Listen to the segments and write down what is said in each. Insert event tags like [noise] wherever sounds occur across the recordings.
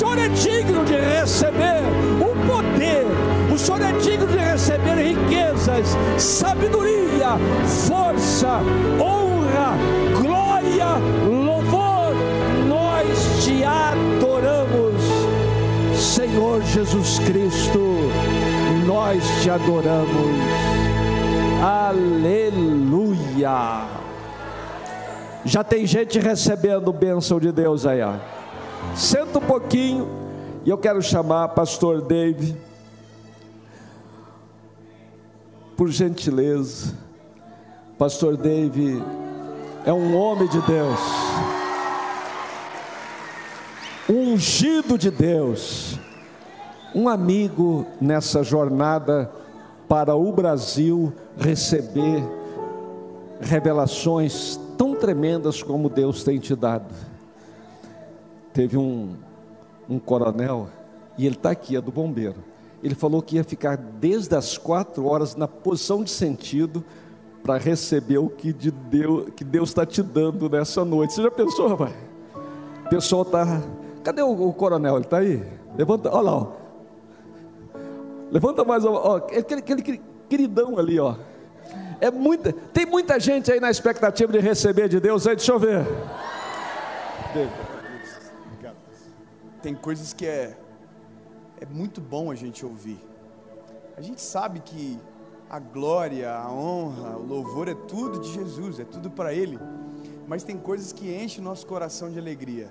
Senhor é digno de receber o poder, o Senhor é digno de receber riquezas, sabedoria, força, honra, glória, louvor. Nós te adoramos, Senhor Jesus Cristo, nós te adoramos. Aleluia. Já tem gente recebendo bênção de Deus aí, ó. Senta um pouquinho e eu quero chamar pastor Dave. Por gentileza. Pastor Dave é um homem de Deus. Um ungido de Deus. Um amigo nessa jornada para o Brasil receber revelações tão tremendas como Deus tem te dado. Teve um, um coronel, e ele está aqui, é do bombeiro. Ele falou que ia ficar desde as quatro horas na posição de sentido para receber o que, de Deus, que Deus está te dando nessa noite. Você já pensou, rapaz? O pessoal está. Cadê o, o, coronel? Ele está aí? Levanta, olha lá, ó. Levanta mais, ó, aquele, aquele queridão ali, ó. É muita, tem muita gente aí na expectativa de receber de Deus aí, deixa eu ver. Tem coisas que é, é muito bom a gente ouvir. A gente sabe que a glória, a honra, o louvor é tudo de Jesus, é tudo para Ele. Mas tem coisas que enchem o nosso coração de alegria.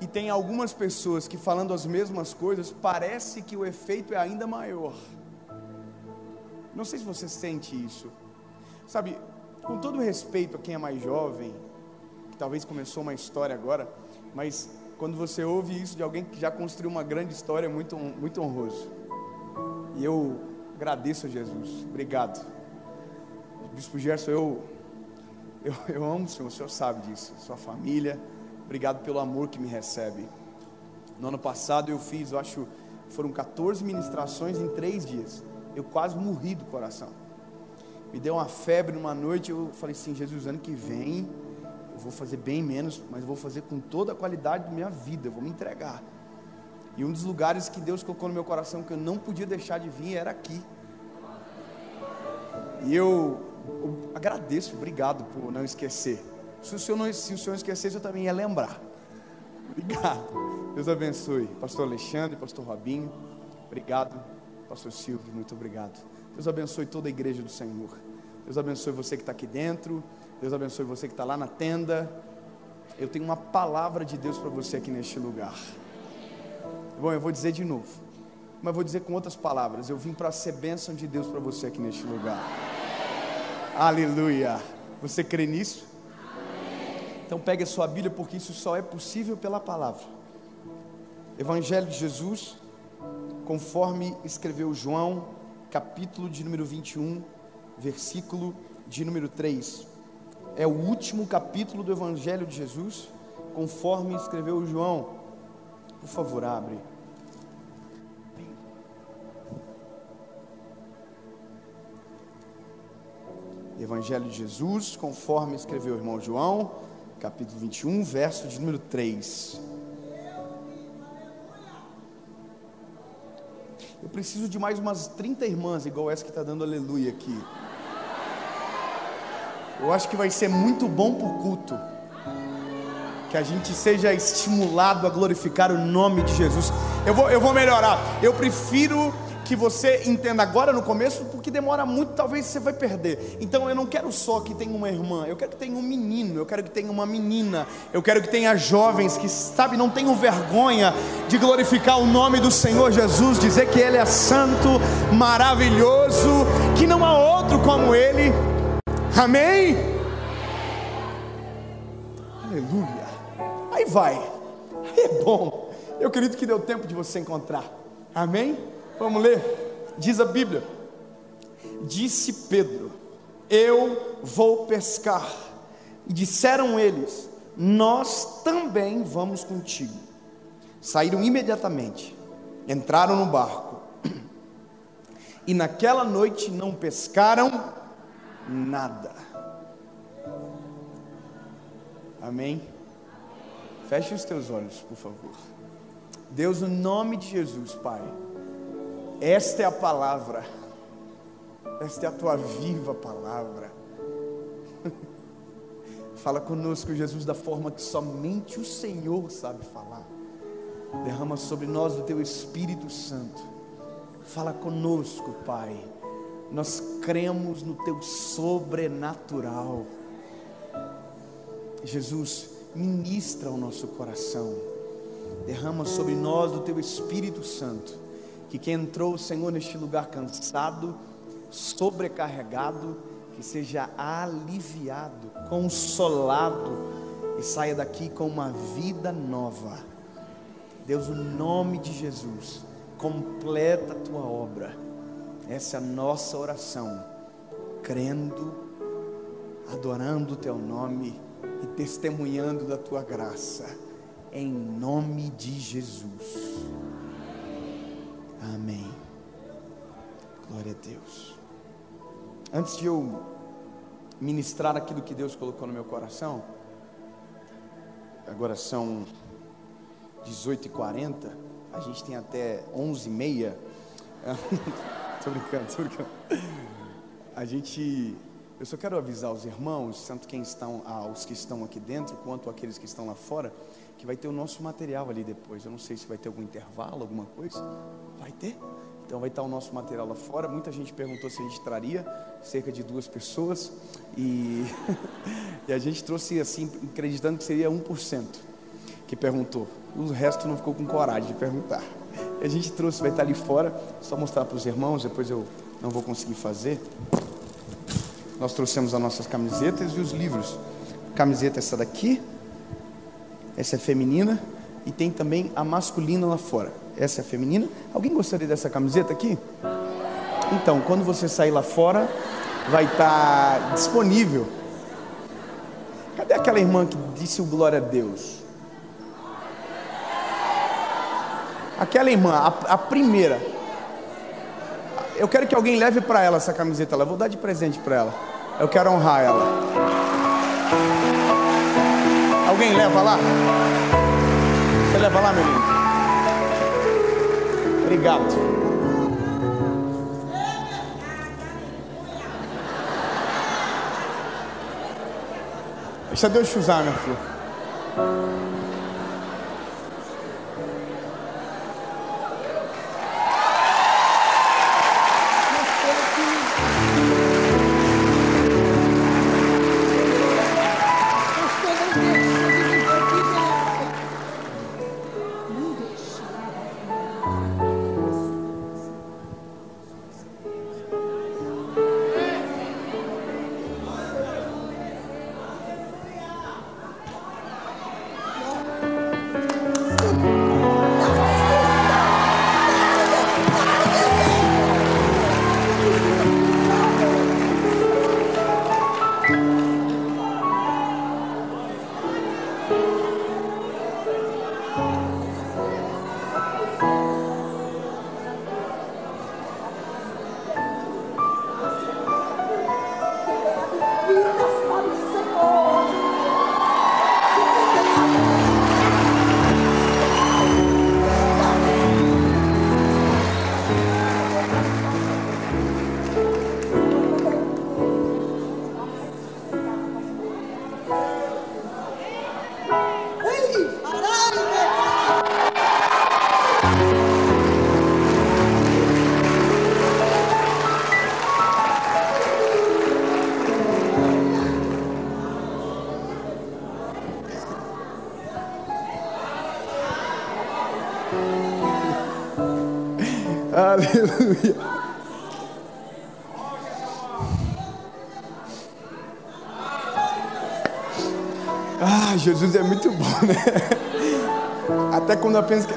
E tem algumas pessoas que falando as mesmas coisas, parece que o efeito é ainda maior. Não sei se você sente isso. Sabe, com todo respeito a quem é mais jovem, que talvez começou uma história agora, mas quando você ouve isso de alguém que já construiu uma grande história, é muito, muito honroso. E eu agradeço a Jesus. Obrigado. Bispo Gerson, eu, eu, eu amo o Senhor, o Senhor sabe disso, sua família. Obrigado pelo amor que me recebe. No ano passado eu fiz, eu acho, foram 14 ministrações em três dias. Eu quase morri do coração me deu uma febre numa noite, eu falei assim, Jesus, ano que vem vou fazer bem menos, mas vou fazer com toda a qualidade da minha vida, eu vou me entregar. E um dos lugares que Deus colocou no meu coração que eu não podia deixar de vir era aqui. E eu, eu agradeço, obrigado por não esquecer. Se o, senhor não, se o senhor esquecesse, eu também ia lembrar. [laughs] Obrigado. Deus abençoe. Pastor Alexandre, Pastor Robinho, obrigado. Pastor Silvio, muito obrigado. Deus abençoe toda a igreja do Senhor. Deus abençoe você que está aqui dentro. Deus abençoe você que está lá na tenda. Eu tenho uma palavra de Deus para você aqui neste lugar. Bom, eu vou dizer de novo, mas vou dizer com outras palavras. Eu vim para ser bênção de Deus para você aqui neste lugar. Aleluia. Você crê nisso? Então pegue a sua Bíblia, porque isso só é possível pela palavra. Evangelho de Jesus, conforme escreveu João capítulo de número 21, versículo de número 3. É o último capítulo do Evangelho de Jesus, conforme escreveu João. Por favor, abre. Evangelho de Jesus, conforme escreveu o irmão João, capítulo 21, verso de número 3. Eu preciso de mais umas 30 irmãs, igual essa que está dando aleluia aqui. Eu acho que vai ser muito bom para o culto. Que a gente seja estimulado a glorificar o nome de Jesus. Eu vou, eu vou melhorar. Eu prefiro que você entenda agora no começo, porque demora muito, talvez você vai perder. Então eu não quero só que tenha uma irmã, eu quero que tenha um menino, eu quero que tenha uma menina, eu quero que tenha jovens que, sabe, não tenham vergonha de glorificar o nome do Senhor Jesus, dizer que Ele é santo, maravilhoso, que não há outro como Ele. Amém? Aleluia. Aí vai. Aí é bom. Eu acredito que deu tempo de você encontrar. Amém? Vamos ler? Diz a Bíblia: Disse Pedro: Eu vou pescar. E disseram eles: Nós também vamos contigo. Saíram imediatamente, entraram no barco, [clears throat] e naquela noite não pescaram nada. Amém? Feche os teus olhos, por favor. Deus, no nome de Jesus, Pai, esta é a palavra, esta é a tua viva palavra. [laughs] Fala conosco, Jesus, da forma que somente o Senhor sabe falar. Derrama sobre nós o teu Espírito Santo. Fala conosco, Pai. Nós cremos no teu sobrenatural. Jesus, ministra o nosso coração. Derrama sobre nós o teu Espírito Santo. Que quem entrou, Senhor, neste lugar cansado, sobrecarregado, que seja aliviado, consolado e saia daqui com uma vida nova. Deus, o nome de Jesus, completa a tua obra. Essa é nossa oração, crendo, adorando o teu nome e testemunhando da tua graça, em nome de Jesus. Amém. Glória a Deus. Antes de eu ministrar aquilo que Deus colocou no meu coração, agora são 18h40, a gente tem até 11h30. [laughs] tô brincando, tô brincando. A gente, eu só quero avisar os irmãos, tanto quem estão, ah, os que estão aqui dentro, quanto aqueles que estão lá fora, que vai ter o nosso material ali depois. Eu não sei se vai ter algum intervalo, alguma coisa. Vai ter? Então vai estar o nosso material lá fora. Muita gente perguntou se a gente traria, cerca de duas pessoas. E, [laughs] e a gente trouxe assim, acreditando que seria 1% que perguntou. O resto não ficou com coragem de perguntar. A gente trouxe, vai estar ali fora, só mostrar para os irmãos, depois eu não vou conseguir fazer. Nós trouxemos as nossas camisetas e os livros. Camiseta essa daqui, essa é feminina, e tem também a masculina lá fora. Essa é feminina. Alguém gostaria dessa camiseta aqui? Então, quando você sair lá fora, vai estar disponível. Cadê aquela irmã que disse o glória a Deus? Aquela irmã, a, a primeira. Eu quero que alguém leve para ela essa camiseta. Eu vou dar de presente para ela. Eu quero honrar ela. Alguém leva lá? Você leva lá, meu lindo? Obrigado. Deixa Deus te usar, meu filho.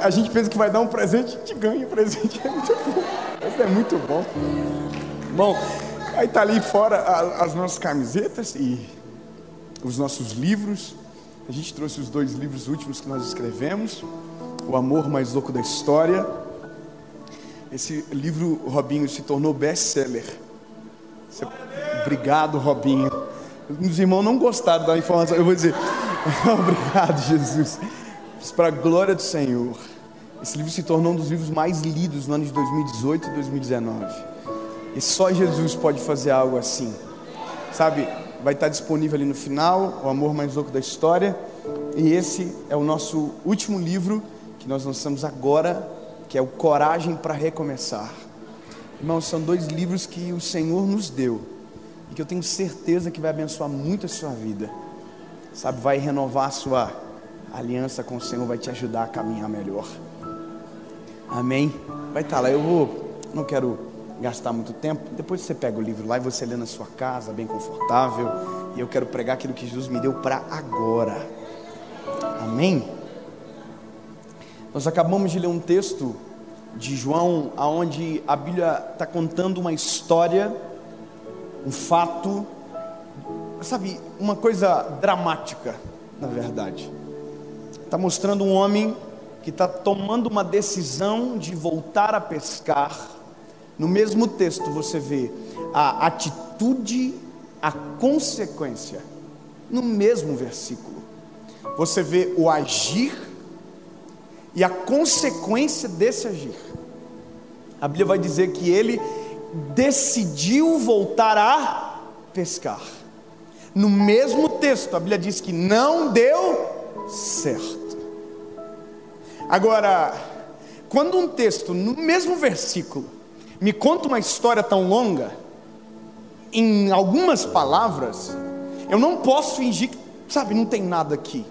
A gente pensa que vai dar um presente, a gente ganha um presente. [laughs] É muito bom. É muito bom. Bom, aí tá ali fora as nossas camisetas e os nossos livros. A gente trouxe os dois livros últimos que nós escrevemos: O Amor Mais Louco da História esse livro, Robinho, se tornou best-seller. Obrigado, Robinho. Os irmãos não gostaram da informação. Eu vou dizer, [laughs] obrigado, Jesus. Para a glória do Senhor. Esse livro se tornou um dos livros mais lidos no ano de 2018 e 2019. E só Jesus pode fazer algo assim. Sabe, vai estar disponível ali no final, O Amor Mais Louco da História. E esse é o nosso último livro que nós lançamos agora, que é o Coragem para Recomeçar. Irmãos, são dois livros que o Senhor nos deu e que eu tenho certeza que vai abençoar muito a sua vida. Sabe, vai renovar a sua aliança com o Senhor, vai te ajudar a caminhar melhor. Amém? Vai estar lá. Eu vou, não quero gastar muito tempo. Depois você pega o livro lá e você lê na sua casa, bem confortável. E eu quero pregar aquilo que Jesus me deu para agora. Amém? Nós acabamos de ler um texto de João, aonde a Bíblia está contando uma história, um fato, sabe, uma coisa dramática, na verdade. Está mostrando um homem que está tomando uma decisão de voltar a pescar. No mesmo texto você vê a atitude, a consequência. No mesmo versículo. Você vê o agir e a consequência desse agir. A Bíblia vai dizer que ele decidiu voltar a pescar. No mesmo texto, a Bíblia diz que não deu certo. Agora, quando um texto, no mesmo versículo, me conta uma história tão longa, em algumas palavras, eu não posso fingir que, sabe, não tem nada aqui.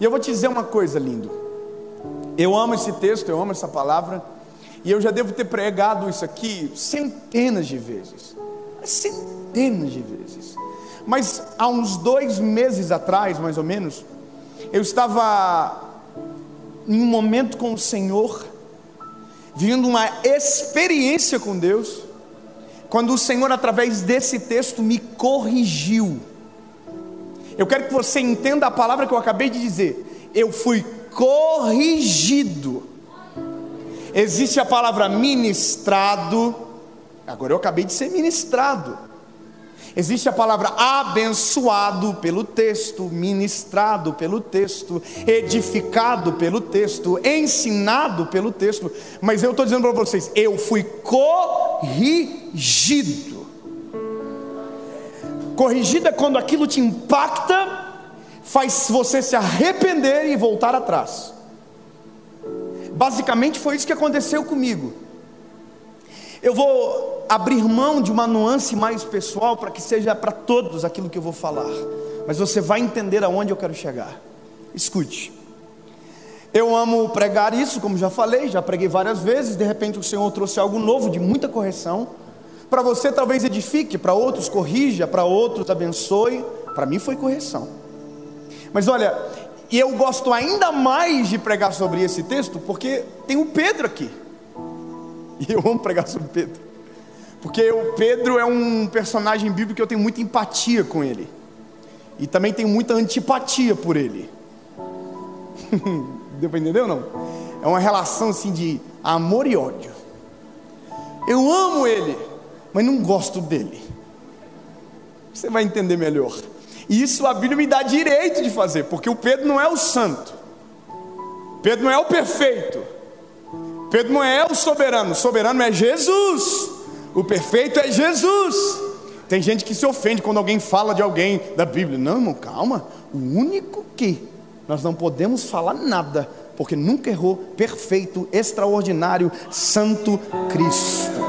E eu vou te dizer uma coisa, lindo. Eu amo esse texto, eu amo essa palavra, e eu já devo ter pregado isso aqui centenas de vezes centenas de vezes. Mas há uns dois meses atrás, mais ou menos, eu estava em um momento com o Senhor, vivendo uma experiência com Deus, quando o Senhor, através desse texto, me corrigiu. Eu quero que você entenda a palavra que eu acabei de dizer. Eu fui corrigido. Existe a palavra ministrado, agora eu acabei de ser ministrado. Existe a palavra abençoado pelo texto, ministrado pelo texto, edificado pelo texto, ensinado pelo texto, mas eu estou dizendo para vocês, eu fui corrigido. Corrigido é quando aquilo te impacta faz você se arrepender e voltar atrás. Basicamente foi isso que aconteceu comigo. Eu vou abrir mão de uma nuance mais pessoal para que seja para todos aquilo que eu vou falar, mas você vai entender aonde eu quero chegar. Escute. Eu amo pregar isso, como já falei, já preguei várias vezes. De repente o Senhor trouxe algo novo, de muita correção. Para você talvez edifique, para outros corrija, para outros abençoe. Para mim foi correção. Mas olha, e eu gosto ainda mais de pregar sobre esse texto, porque tem o Pedro aqui. [laughs] E eu amo pregar sobre Pedro. Porque o Pedro é um personagem bíblico que eu tenho muita empatia com ele. E também tenho muita antipatia por ele. [laughs] Deu para entender ou não? É uma relação assim de amor e ódio. Eu amo ele, mas não gosto dele. Você vai entender melhor. E isso a Bíblia me dá direito de fazer, porque o Pedro não é o santo, Pedro não é o perfeito, Pedro não é o soberano, o soberano é Jesus, o perfeito é Jesus. Tem gente que se ofende quando alguém fala de alguém da Bíblia. Não, irmão, calma. O único que nós não podemos falar nada, porque nunca errou, perfeito, extraordinário, santo Cristo.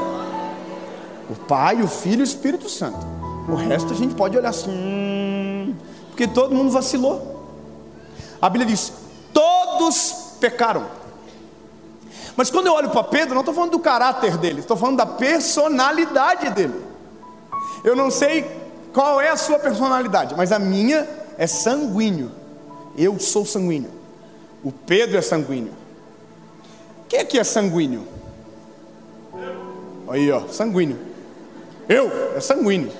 O Pai, o Filho e o Espírito Santo. O resto a gente pode olhar assim, hum, porque todo mundo vacilou. A Bíblia diz: todos pecaram. Mas quando eu olho para Pedro, não estou falando do caráter dele, estou falando da personalidade dele. Eu não sei qual é a sua personalidade, mas a minha é sanguíneo. Eu sou sanguíneo. O Pedro é sanguíneo. Quem aqui é sanguíneo? Aí, ó, sanguíneo. Eu é sanguíneo.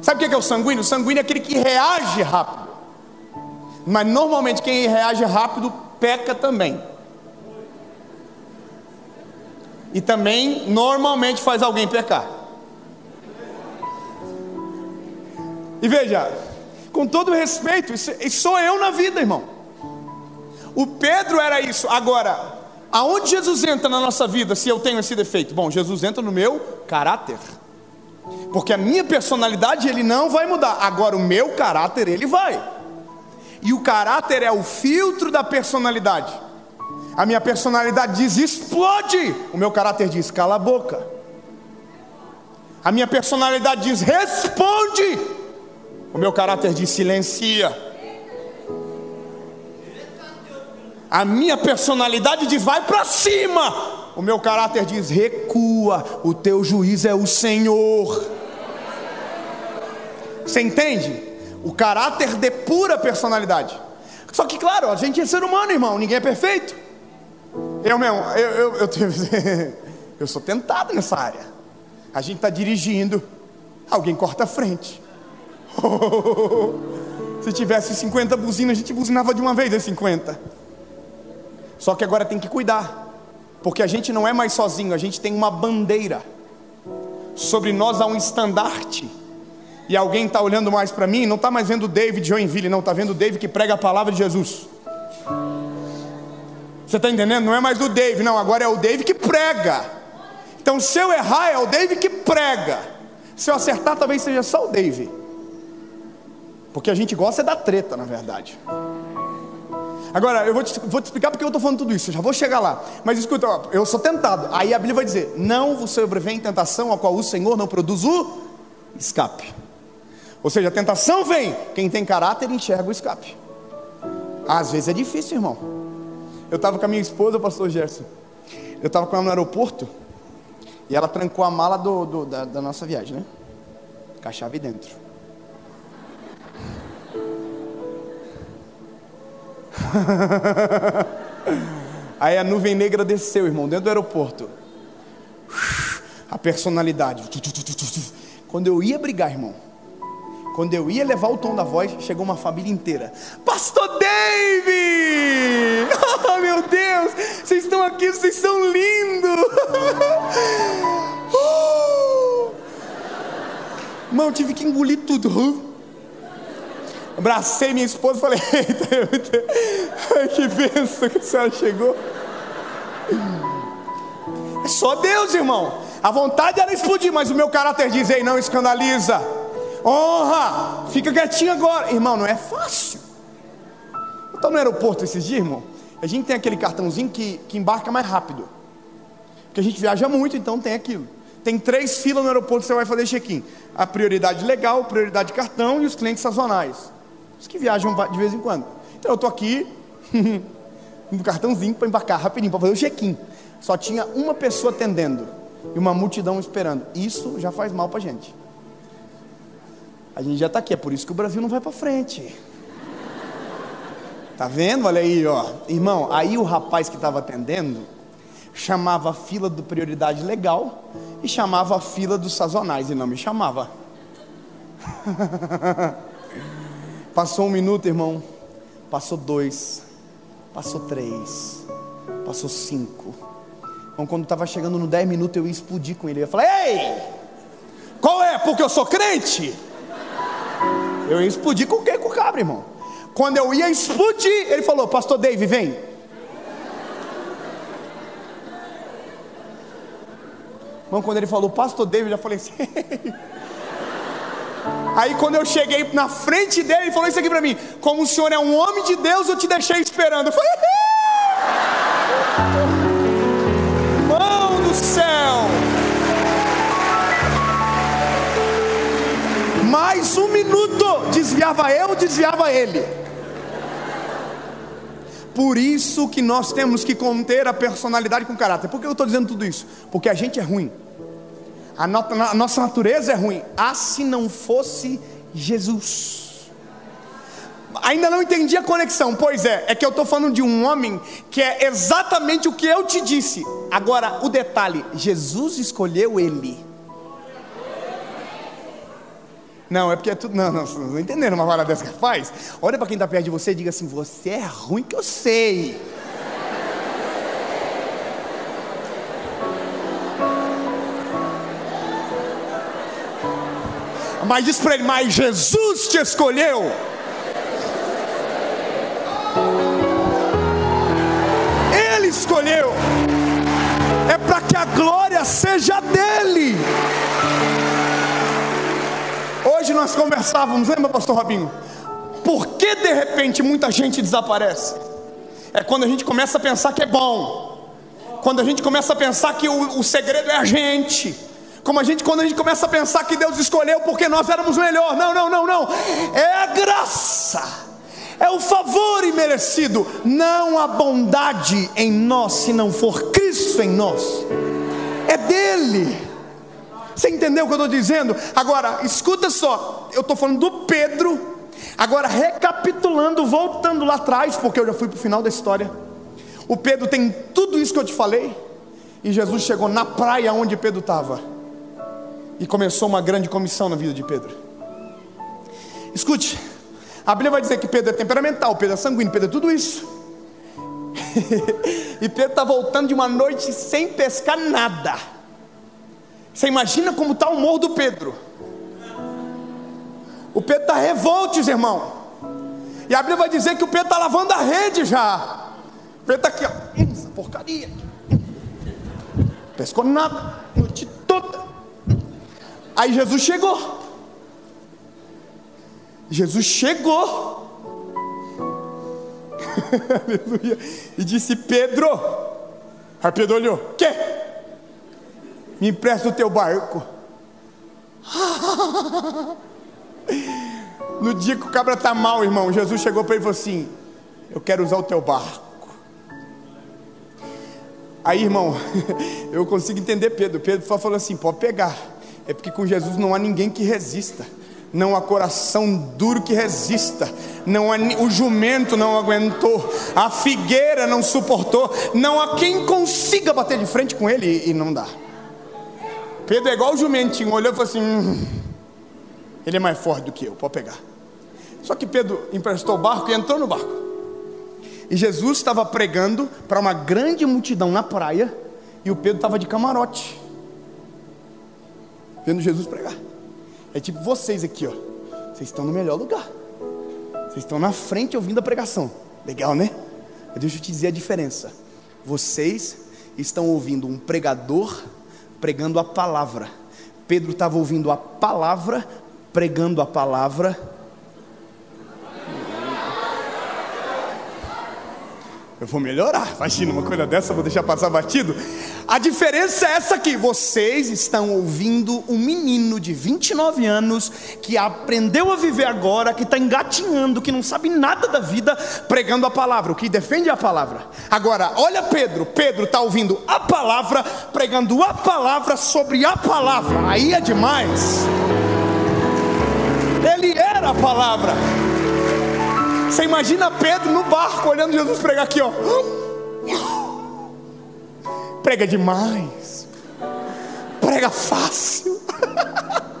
Sabe o que é o sanguíneo? O sanguíneo é aquele que reage rápido. Mas normalmente quem reage rápido peca também. E também normalmente faz alguém pecar. E veja, com todo respeito, isso, isso sou eu na vida, irmão. O Pedro era isso. Agora, aonde Jesus entra na nossa vida se eu tenho esse defeito? Bom, Jesus entra no meu caráter. Porque a minha personalidade ele não vai mudar. Agora o meu caráter ele vai. E o caráter é o filtro da personalidade. A minha personalidade diz explode. O meu caráter diz cala a boca. A minha personalidade diz responde. O meu caráter diz silencia. A minha personalidade diz vai para cima. O meu caráter diz recua. O teu juiz é o Senhor. Você entende? O caráter depura a personalidade. Só que, claro, a gente é ser humano, irmão, ninguém é perfeito. Eu mesmo, eu, eu, eu, [laughs] eu sou tentado nessa área. A gente está dirigindo, alguém corta a frente. [laughs] Se tivesse 50 buzinas, a gente buzinava de uma vez as 50. Só que agora tem que cuidar, porque a gente não é mais sozinho, a gente tem uma bandeira. Sobre nós há um estandarte. E alguém está olhando mais para mim, não está mais vendo David Joinville, não, está vendo o David que prega a palavra de Jesus. Você está entendendo? Não é mais o Dave, não, agora é o Dave que prega. Então, se eu errar, é o Dave que prega. Se eu acertar, talvez seja só o Dave. Porque a gente gosta é da treta, na verdade. Agora, eu vou te, vou te explicar porque eu estou falando tudo isso, eu já vou chegar lá. Mas escuta, ó, eu sou tentado. Aí a Bíblia vai dizer: Não vos sobrevém tentação a qual o Senhor não produz o escape. Ou seja, a tentação vem, quem tem caráter enxerga o escape. Às vezes é difícil, irmão. Eu estava com a minha esposa, pastor Gerson. Eu estava com ela no aeroporto. E ela trancou a mala do, do da, da, nossa viagem, né? Com a chave dentro. [laughs] Aí a nuvem negra desceu, irmão, dentro do aeroporto. A personalidade. Quando eu ia brigar, irmão, quando eu ia levar o tom da voz, chegou uma família inteira. Pastor Dave! [laughs] Oh, meu Deus! Vocês estão aqui, vocês são lindos! [laughs] Uh! Mano, eu tive que engolir tudo. [laughs] Abracei minha esposa e falei: Eita, que benção que a senhora chegou. É só Deus, irmão. A vontade era explodir, mas o meu caráter diz: Ei, não escandaliza honra, fica quietinho agora. Irmão, não é fácil. Então no aeroporto esses dias, irmão, a gente tem aquele cartãozinho que, que embarca mais rápido. Porque a gente viaja muito, então tem aquilo. Tem três filas no aeroporto que você vai fazer check-in. A prioridade legal, prioridade de cartão e os clientes sazonais. Os que viajam de vez em quando. Então eu estou aqui [laughs] no cartãozinho para embarcar rapidinho, para fazer o check-in. Só tinha uma pessoa atendendo e uma multidão esperando. Isso já faz mal para a gente. A gente já está aqui, é por isso que o Brasil não vai para frente. Tá vendo? Olha aí, ó. Irmão, aí o rapaz que estava atendendo chamava a fila do prioridade legal e chamava a fila dos sazonais e não me chamava. [laughs] Passou um minuto, irmão. Passou dois. Passou três. Passou cinco. Então, quando estava chegando no dez minutos, eu ia explodir com ele. Eu ia falar: Ei! Qual é? Porque eu sou crente? Eu ia explodir com quê? Com o cabra, irmão. Quando eu ia explodir, ele falou: Pastor Dave, vem. Irmão, quando ele falou Pastor Dave, eu já falei assim. [laughs] Aí quando eu cheguei na frente dele, ele falou isso aqui para mim: Como o senhor é um homem de Deus, eu te deixei esperando. Eu falei: [laughs] Mais um minuto, desviava eu, desviava ele. Por isso que nós temos que conter a personalidade com caráter. Por que eu estou dizendo tudo isso? Porque a gente é ruim. A, no, a nossa natureza é ruim. Ah, se não fosse Jesus. Ainda não entendi a conexão. Pois é, é que eu estou falando de um homem que é exatamente o que eu te disse. Agora, o detalhe: Jesus escolheu ele. Não, é porque é tudo. Não, não, não, não entenderam uma parada dessa que faz? Olha para quem está perto de você e diga assim: você é ruim que eu sei. Mas diz para ele, mas Jesus te escolheu. Ele escolheu. É para que a glória seja dele. Hoje nós conversávamos, lembra, pastor Robinho? Por que de repente muita gente desaparece? É quando a gente começa a pensar que é bom, quando a gente começa a pensar que o, o segredo é a gente, como a gente, quando a gente começa a pensar que Deus escolheu porque nós éramos melhor. Não, não, não, não. É a graça. É o favor imerecido, não a bondade em nós, se não for Cristo em nós. É dele. Você entendeu o que eu estou dizendo? Agora, escuta só, eu estou falando do Pedro, agora recapitulando, voltando lá atrás, porque eu já fui para o final da história. O Pedro tem tudo isso que eu te falei, e Jesus chegou na praia onde Pedro estava, e começou uma grande comissão na vida de Pedro. Escute, a Bíblia vai dizer que Pedro é temperamental, Pedro é sanguíneo, Pedro é tudo isso. [laughs] e Pedro está voltando de uma noite sem pescar nada. Você imagina como está o humor do Pedro? O Pedro está revoltos, irmão. E a Bíblia vai dizer que o Pedro está lavando a rede já. O Pedro está aqui, ó. Hum, essa porcaria. Pescou nada, noite toda. Aí Jesus chegou. Jesus chegou. [laughs] Aleluia. E disse: Pedro. Aí Pedro olhou: Quê? Me empresta o teu barco. No dia que o cabra está mal, irmão, Jesus chegou para ele e falou assim: Eu quero usar o teu barco. Aí, irmão, [laughs] eu consigo entender Pedro. Pedro falou assim: Pode pegar. É porque com Jesus não há ninguém que resista não há coração duro que resista, não há, o jumento não aguentou, a figueira não suportou, não há quem consiga bater de frente com ele e não dá. Pedro é igual o jumentinho, olhou e falou assim: hum, ele é mais forte do que eu, pode pegar. Só que Pedro emprestou o barco e entrou no barco. E Jesus estava pregando para uma grande multidão na praia, e o Pedro estava de camarote, vendo Jesus pregar. É tipo vocês aqui, ó. Vocês estão no melhor lugar. Vocês estão na frente ouvindo a pregação. Legal, né? Mas deixa eu te dizer a diferença. Vocês estão ouvindo um pregador pregando a palavra. Pedro estava ouvindo a palavra, pregando a palavra. Eu vou melhorar, imagina uma coisa dessa, vou deixar passar batido. A diferença é essa aqui: vocês estão ouvindo um menino de 29 anos que aprendeu a viver agora, que está engatinhando, que não sabe nada da vida, pregando a palavra, o que defende a palavra. Agora, olha Pedro: Pedro está ouvindo a palavra, pregando a palavra sobre a palavra, aí é demais. Ele era a palavra. Você imagina Pedro no barco olhando Jesus pregar aqui, ó prega demais, prega fácil. [laughs]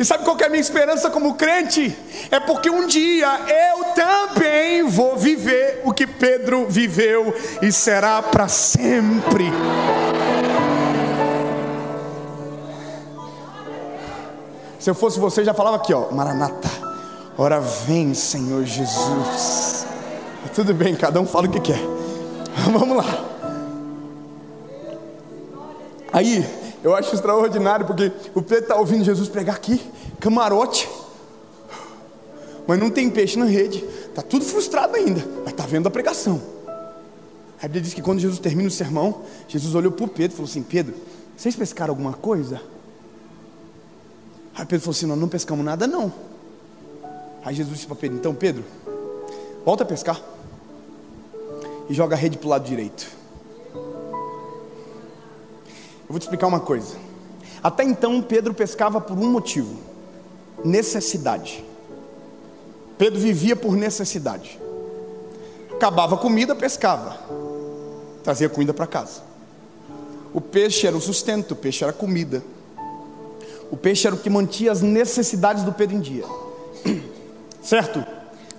E sabe qual é a minha esperança como crente? É porque um dia eu também vou viver o que Pedro viveu e será para sempre. Se eu fosse você, já falava aqui, ó, Maranata, ora vem, Senhor Jesus. Tudo bem, cada um fala o que quer. [laughs] Vamos lá. Aí, eu acho extraordinário porque o Pedro está ouvindo Jesus pregar aqui, camarote, mas não tem peixe na rede, está tudo frustrado ainda, mas está vendo a pregação. A Bíblia diz que quando Jesus termina o sermão, Jesus olhou para o Pedro e falou assim: Pedro, vocês pescaram alguma coisa? Aí Pedro falou assim: Nós não pescamos nada, não. Aí Jesus disse para Pedro: Então, Pedro, volta a pescar e joga a rede para o lado direito. Eu vou te explicar uma coisa. Até então, Pedro pescava por um motivo: necessidade. Pedro vivia por necessidade. Acabava a comida, pescava, trazia comida para casa. O peixe era o sustento, o peixe era a comida. O peixe era o que mantinha as necessidades do Pedro em dia. Certo?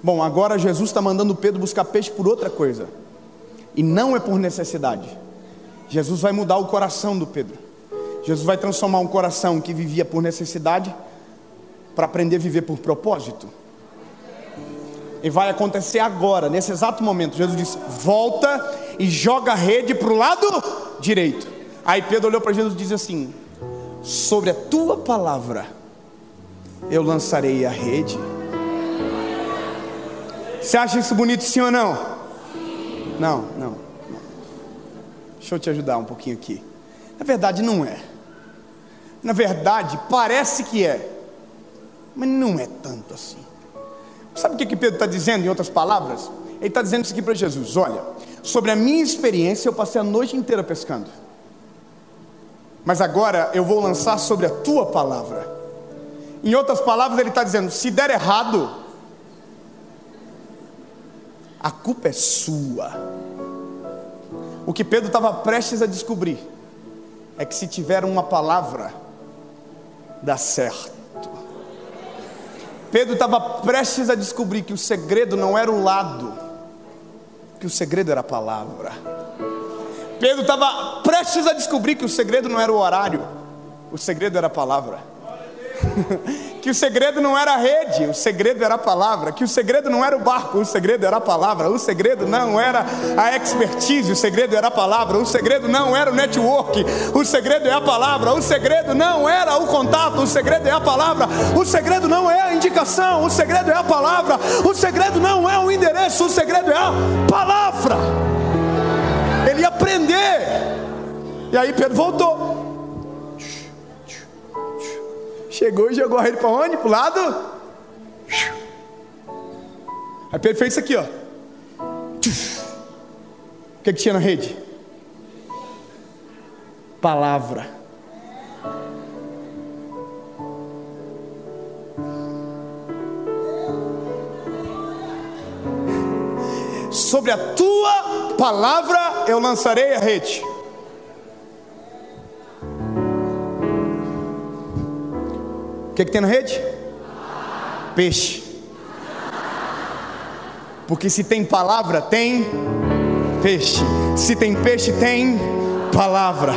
Bom, agora Jesus está mandando Pedro buscar peixe por outra coisa. E não é por necessidade. Jesus vai mudar o coração do Pedro. Jesus vai transformar um coração que vivia por necessidade para aprender a viver por propósito. E vai acontecer agora, nesse exato momento. Jesus diz: volta e joga a rede para o lado direito. Aí Pedro olhou para Jesus e disse assim: Sobre a tua palavra eu lançarei a rede. Você acha isso bonito, sim ou não? Não, não, não. Deixa eu te ajudar um pouquinho aqui. Na verdade, não é. Na verdade, parece que é, mas não é tanto assim. Sabe o que, que Pedro está dizendo, em outras palavras? Ele está dizendo isso aqui para Jesus: Olha, sobre a minha experiência, eu passei a noite inteira pescando. Mas agora eu vou lançar sobre a tua palavra. Em outras palavras, ele está dizendo: se der errado, a culpa é sua. O que Pedro estava prestes a descobrir é que se tiver uma palavra, dá certo. Pedro estava prestes a descobrir que o segredo não era o lado, que o segredo era a palavra. Pedro estava prestes a descobrir que o segredo não era o horário, o segredo era a palavra. [laughs] que o segredo não era a rede, o segredo era a palavra, que o segredo não era o barco, o segredo era a palavra, o segredo não era a expertise, o segredo era a palavra, o segredo não era o network, o segredo é a palavra, o segredo não era o contato, o segredo é a palavra, o segredo não é a indicação, o segredo é a palavra, o segredo não é o endereço, o segredo é a palavra. Ele ia aprender. E aí Pedro voltou. Chegou e jogou rede para onde? Para o lado. Aí Pedro fez isso aqui, ó. O que, que tinha na rede? Palavra. Sobre a tua palavra eu lançarei a rede. O que, que tem na rede? Peixe. Porque se tem palavra, tem peixe. Se tem peixe, tem palavra.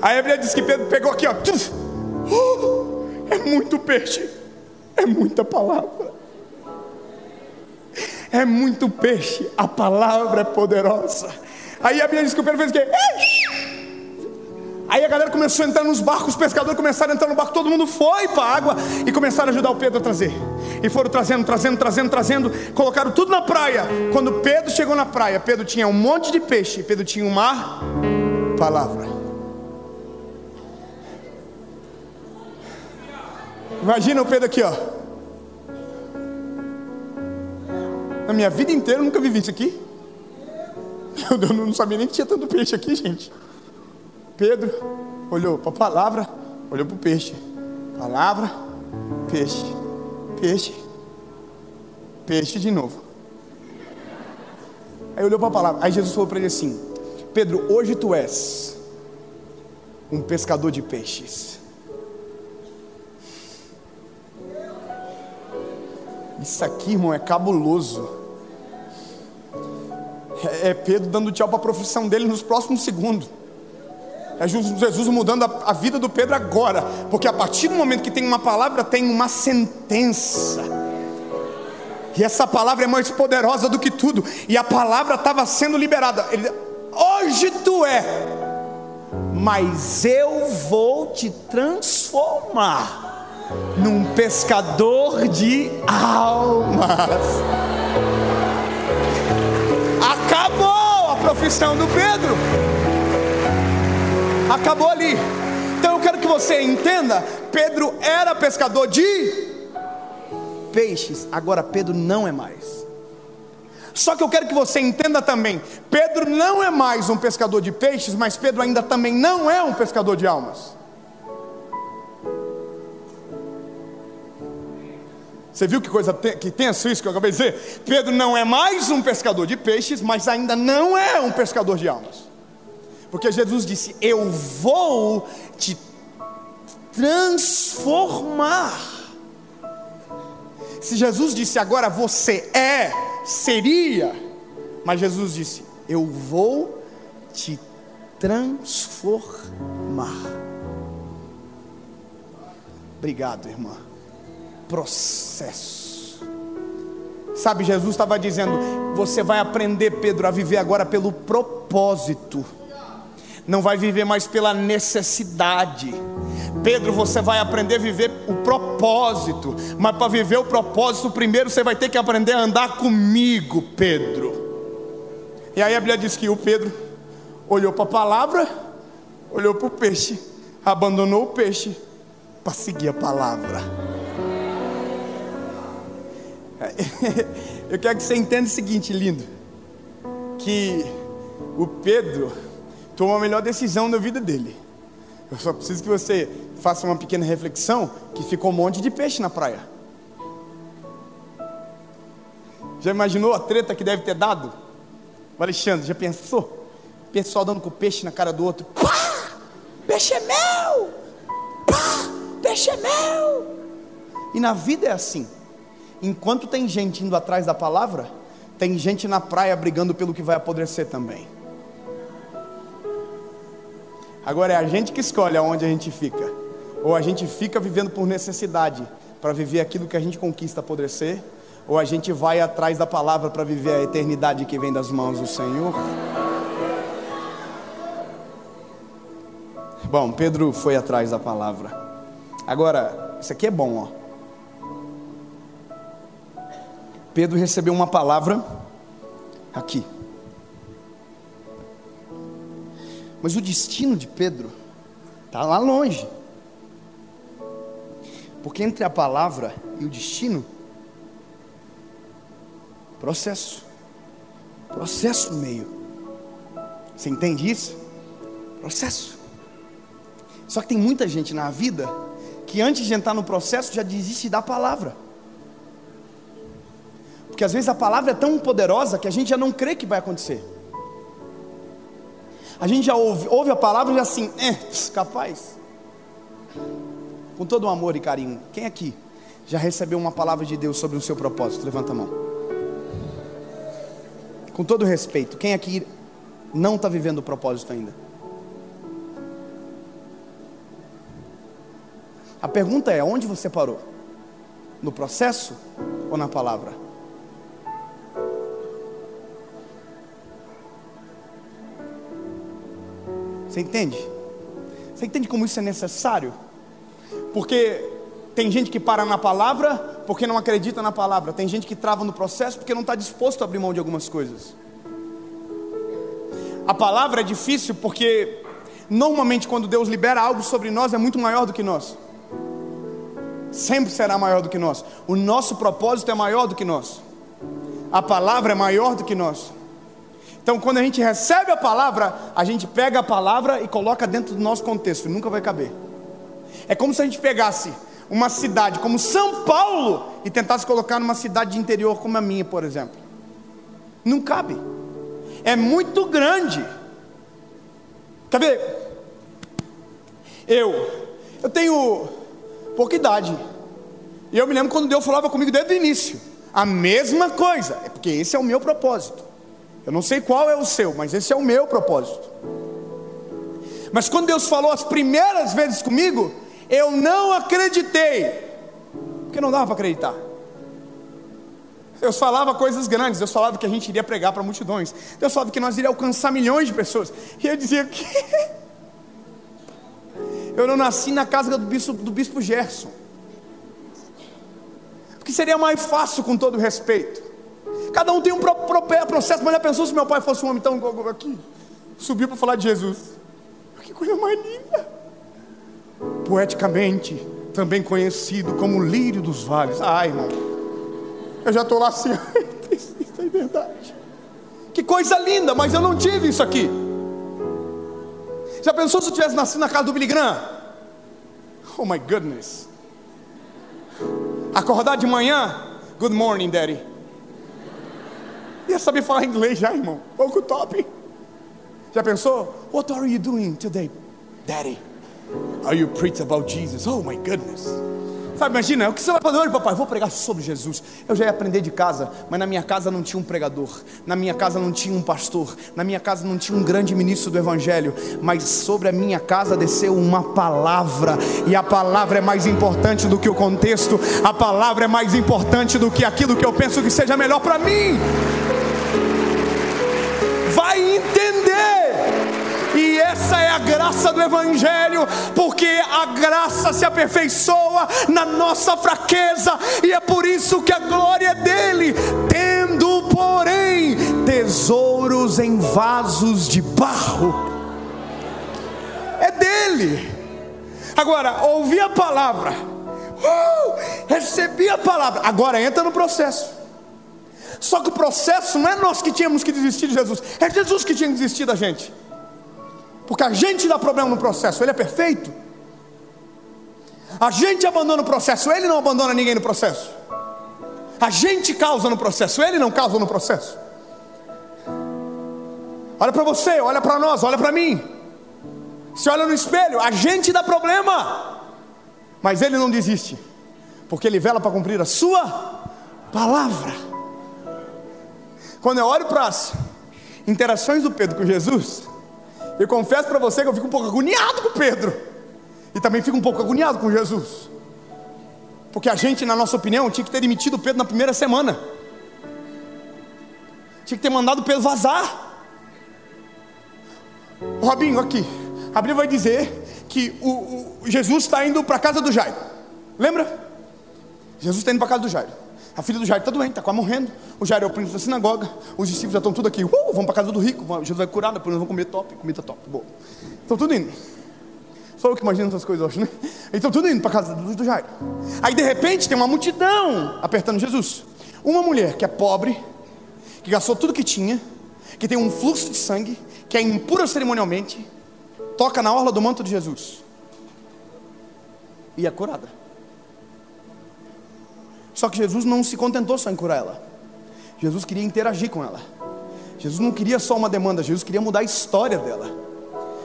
A Bíblia diz que Pedro pegou aqui, ó. é muito peixe. É muita palavra. É muito peixe. A palavra é poderosa. Aí a Bíblia diz que o Pedro fez o quê? Aí a galera começou a entrar nos barcos, os pescadores começaram a entrar no barco, todo mundo foi para a água e começaram a ajudar o Pedro a trazer. E foram trazendo, trazendo, trazendo, trazendo, colocaram tudo na praia. Quando Pedro chegou na praia, Pedro tinha um monte de peixe, Pedro tinha uma palavra. Imagina o Pedro aqui, ó. Na minha vida inteira eu nunca vivi isso aqui. Eu não sabia nem que tinha tanto peixe aqui, gente. Pedro olhou para a palavra, olhou para o peixe. Palavra, peixe, peixe, peixe de novo. Aí olhou para a palavra. Aí Jesus falou para ele assim: Pedro, hoje tu és um pescador de peixes. Isso aqui, irmão, é cabuloso. É, é Pedro dando tchau para a profissão dele nos próximos segundos. É Jesus mudando a, a vida do Pedro agora, porque a partir do momento que tem uma palavra, tem uma sentença. E essa palavra é mais poderosa do que tudo. E a palavra estava sendo liberada. Ele, Hoje tu é, mas eu vou te transformar num pescador de almas. Acabou a profissão do Pedro acabou ali. Então eu quero que você entenda: Pedro era pescador de peixes, agora Pedro não é mais. Só que eu quero que você entenda também: Pedro não é mais um pescador de peixes, mas Pedro ainda também não é um pescador de almas. Você viu que coisa te, que tenso isso que eu acabei de dizer? Pedro não é mais um pescador de peixes, mas ainda não é um pescador de almas. Porque Jesus disse: Eu vou te transformar. Se Jesus disse agora você é, seria, mas Jesus disse: Eu vou te transformar. Obrigado, irmã. Processo. Sabe, Jesus estava dizendo: você vai aprender, Pedro, a viver agora pelo propósito. Não vai viver mais pela necessidade. Pedro, você vai aprender a viver o propósito. Mas para viver o propósito, primeiro você vai ter que aprender a andar comigo, Pedro. E aí a Bíblia diz que o Pedro olhou para a palavra, olhou para o peixe, abandonou o peixe para seguir a palavra. [laughs] Eu quero que você entenda o seguinte, lindo: que o Pedro tomou a melhor decisão na vida dele. Eu só preciso que você faça uma pequena reflexão que ficou um monte de peixe na praia. Já imaginou a treta que deve ter dado? O Alexandre, já pensou? Pessoal dando com peixe na cara do outro. Pá! Peixe é meu! Pá! Peixe é meu! E na vida é assim. Enquanto tem gente indo atrás da palavra, tem gente na praia brigando pelo que vai apodrecer também. Agora é a gente que escolhe aonde a gente fica. Ou a gente fica vivendo por necessidade para viver aquilo que a gente conquista apodrecer, ou a gente vai atrás da palavra para viver a eternidade que vem das mãos do Senhor? Bom, Pedro foi atrás da palavra. Agora, isso aqui é bom, ó. Pedro recebeu uma palavra aqui. Mas o destino de Pedro está lá longe. Porque entre a palavra e o destino Processo. Processo no meio. Você entende isso? Processo. Só que tem muita gente na vida que antes de entrar no processo já desiste da palavra. Porque às vezes a palavra é tão poderosa que a gente já não crê que vai acontecer. A gente já ouve, ouve a palavra e já assim, é, capaz. Com todo o amor e carinho, quem aqui já recebeu uma palavra de Deus sobre o seu propósito? Levanta a mão com todo respeito, quem aqui não está vivendo o propósito ainda? A pergunta é: onde você parou? No processo ou na palavra? Você entende? Você entende como isso é necessário? Porque tem gente que para na palavra porque não acredita na palavra. Tem gente que trava no processo porque não está disposto a abrir mão de algumas coisas. A palavra é difícil porque normalmente quando Deus libera algo sobre nós é muito maior do que nós. Sempre será maior do que nós. O nosso propósito é maior do que nós. A palavra é maior do que nós. Então, quando a gente recebe a palavra, a gente pega a palavra e coloca dentro do nosso contexto, nunca vai caber. É como se a gente pegasse uma cidade como São Paulo e tentasse colocar numa cidade de interior como a minha, por exemplo. Não cabe. É muito grande. Quer ver? Eu, eu tenho pouca idade. E eu me lembro quando Deus falava comigo desde o início. A mesma coisa. É porque esse é o meu propósito. Eu não sei qual é o seu, mas esse é o meu propósito. Mas quando Deus falou as primeiras vezes comigo, eu não acreditei, porque não dava para acreditar. Deus falava coisas grandes, Deus falava que a gente iria pregar para multidões, Deus falava que nós iríamos alcançar milhões de pessoas, e eu dizia que [laughs] eu não nasci na casa do bispo, do bispo Gerson, porque seria mais fácil com todo respeito. Cada um tem um próprio processo, mas já pensou se meu pai fosse um homem tão aqui, subiu para falar de Jesus? Que coisa mais linda! poeticamente também conhecido como lírio dos vales. Ai, irmão, eu já estou lá assim, [laughs] isso é verdade. Que coisa linda, mas eu não tive isso aqui. Já pensou se eu tivesse nascido na casa do Billy Graham? Oh my goodness. Acordar de manhã, good morning, daddy. Ia saber falar inglês já, irmão. Pouco top. Já pensou? What are you doing today, daddy? Are you preach about Jesus? Oh my goodness. Sabe, imagina, o que você vai fazer hoje, papai? Vou pregar sobre Jesus. Eu já ia aprender de casa, mas na minha casa não tinha um pregador, na minha casa não tinha um pastor, na minha casa não tinha um grande ministro do Evangelho, mas sobre a minha casa desceu uma palavra, e a palavra é mais importante do que o contexto, a palavra é mais importante do que aquilo que eu penso que seja melhor para mim. vai entender. Essa é a graça do Evangelho, porque a graça se aperfeiçoa na nossa fraqueza, e é por isso que a glória é dele, tendo, porém, tesouros em vasos de barro. É dele. Agora, ouvi a palavra, uh, recebi a palavra, agora entra no processo. Só que o processo não é nós que tínhamos que desistir de Jesus, é Jesus que tinha que desistir da gente. Porque a gente dá problema no processo, ele é perfeito. A gente abandona o processo, ele não abandona ninguém no processo. A gente causa no processo, ele não causa no processo. Olha para você, olha para nós, olha para mim. Se olha no espelho, a gente dá problema, mas ele não desiste, porque ele vela para cumprir a sua palavra. Quando eu olho para as interações do Pedro com Jesus, eu confesso para você que eu fico um pouco agoniado com Pedro. E também fico um pouco agoniado com Jesus. Porque a gente, na nossa opinião, tinha que ter demitido Pedro na primeira semana. Tinha que ter mandado Pedro vazar. Robinho, aqui. A Bíblia vai dizer que o, o Jesus está indo para a casa do Jairo. Lembra? Jesus está indo para a casa do Jairo. A filha do Jairo está doente, está quase morrendo. O Jairo é o príncipe da sinagoga. Os discípulos já estão tudo aqui. Uh, vamos para casa do rico. Jesus vai curar, depois nós vamos comer top. Comida top. Boa. Estão tudo indo. Só eu que imagino essas coisas hoje, né? Estão tudo indo para casa do, do Jairo. Aí de repente tem uma multidão apertando Jesus. Uma mulher que é pobre, que gastou tudo que tinha, que tem um fluxo de sangue, que é impura cerimonialmente, toca na orla do manto de Jesus. E é curada. Só que Jesus não se contentou só em curar ela. Jesus queria interagir com ela. Jesus não queria só uma demanda, Jesus queria mudar a história dela.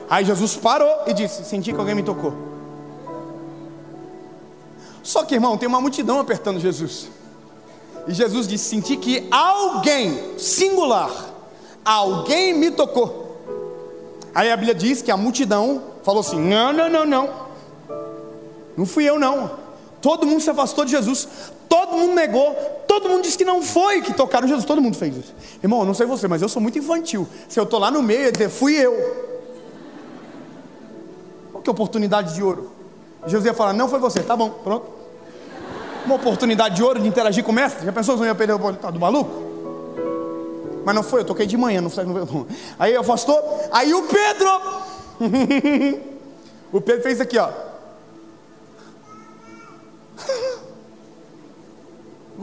Aí Jesus parou e disse: Senti que alguém me tocou. Só que, irmão, tem uma multidão apertando Jesus. E Jesus disse: Senti que alguém, singular, alguém me tocou. Aí a Bíblia diz que a multidão falou assim: Não, não, não, não. Não fui eu, não. Todo mundo se afastou de Jesus. Todo mundo negou, todo mundo disse que não foi que tocaram Jesus, todo mundo fez isso. Irmão, eu não sei você, mas eu sou muito infantil. Se eu estou lá no meio, eu dizer, fui eu. Qual que é oportunidade de ouro? Jesus ia falar, não foi você, tá bom, pronto. Uma oportunidade de ouro de interagir com o mestre. Já pensou se eu ia perder o tá do maluco? Mas não foi, eu toquei de manhã, não foi. Não. [laughs] Aí afastou, aí o Pedro. [laughs] o Pedro fez aqui, ó.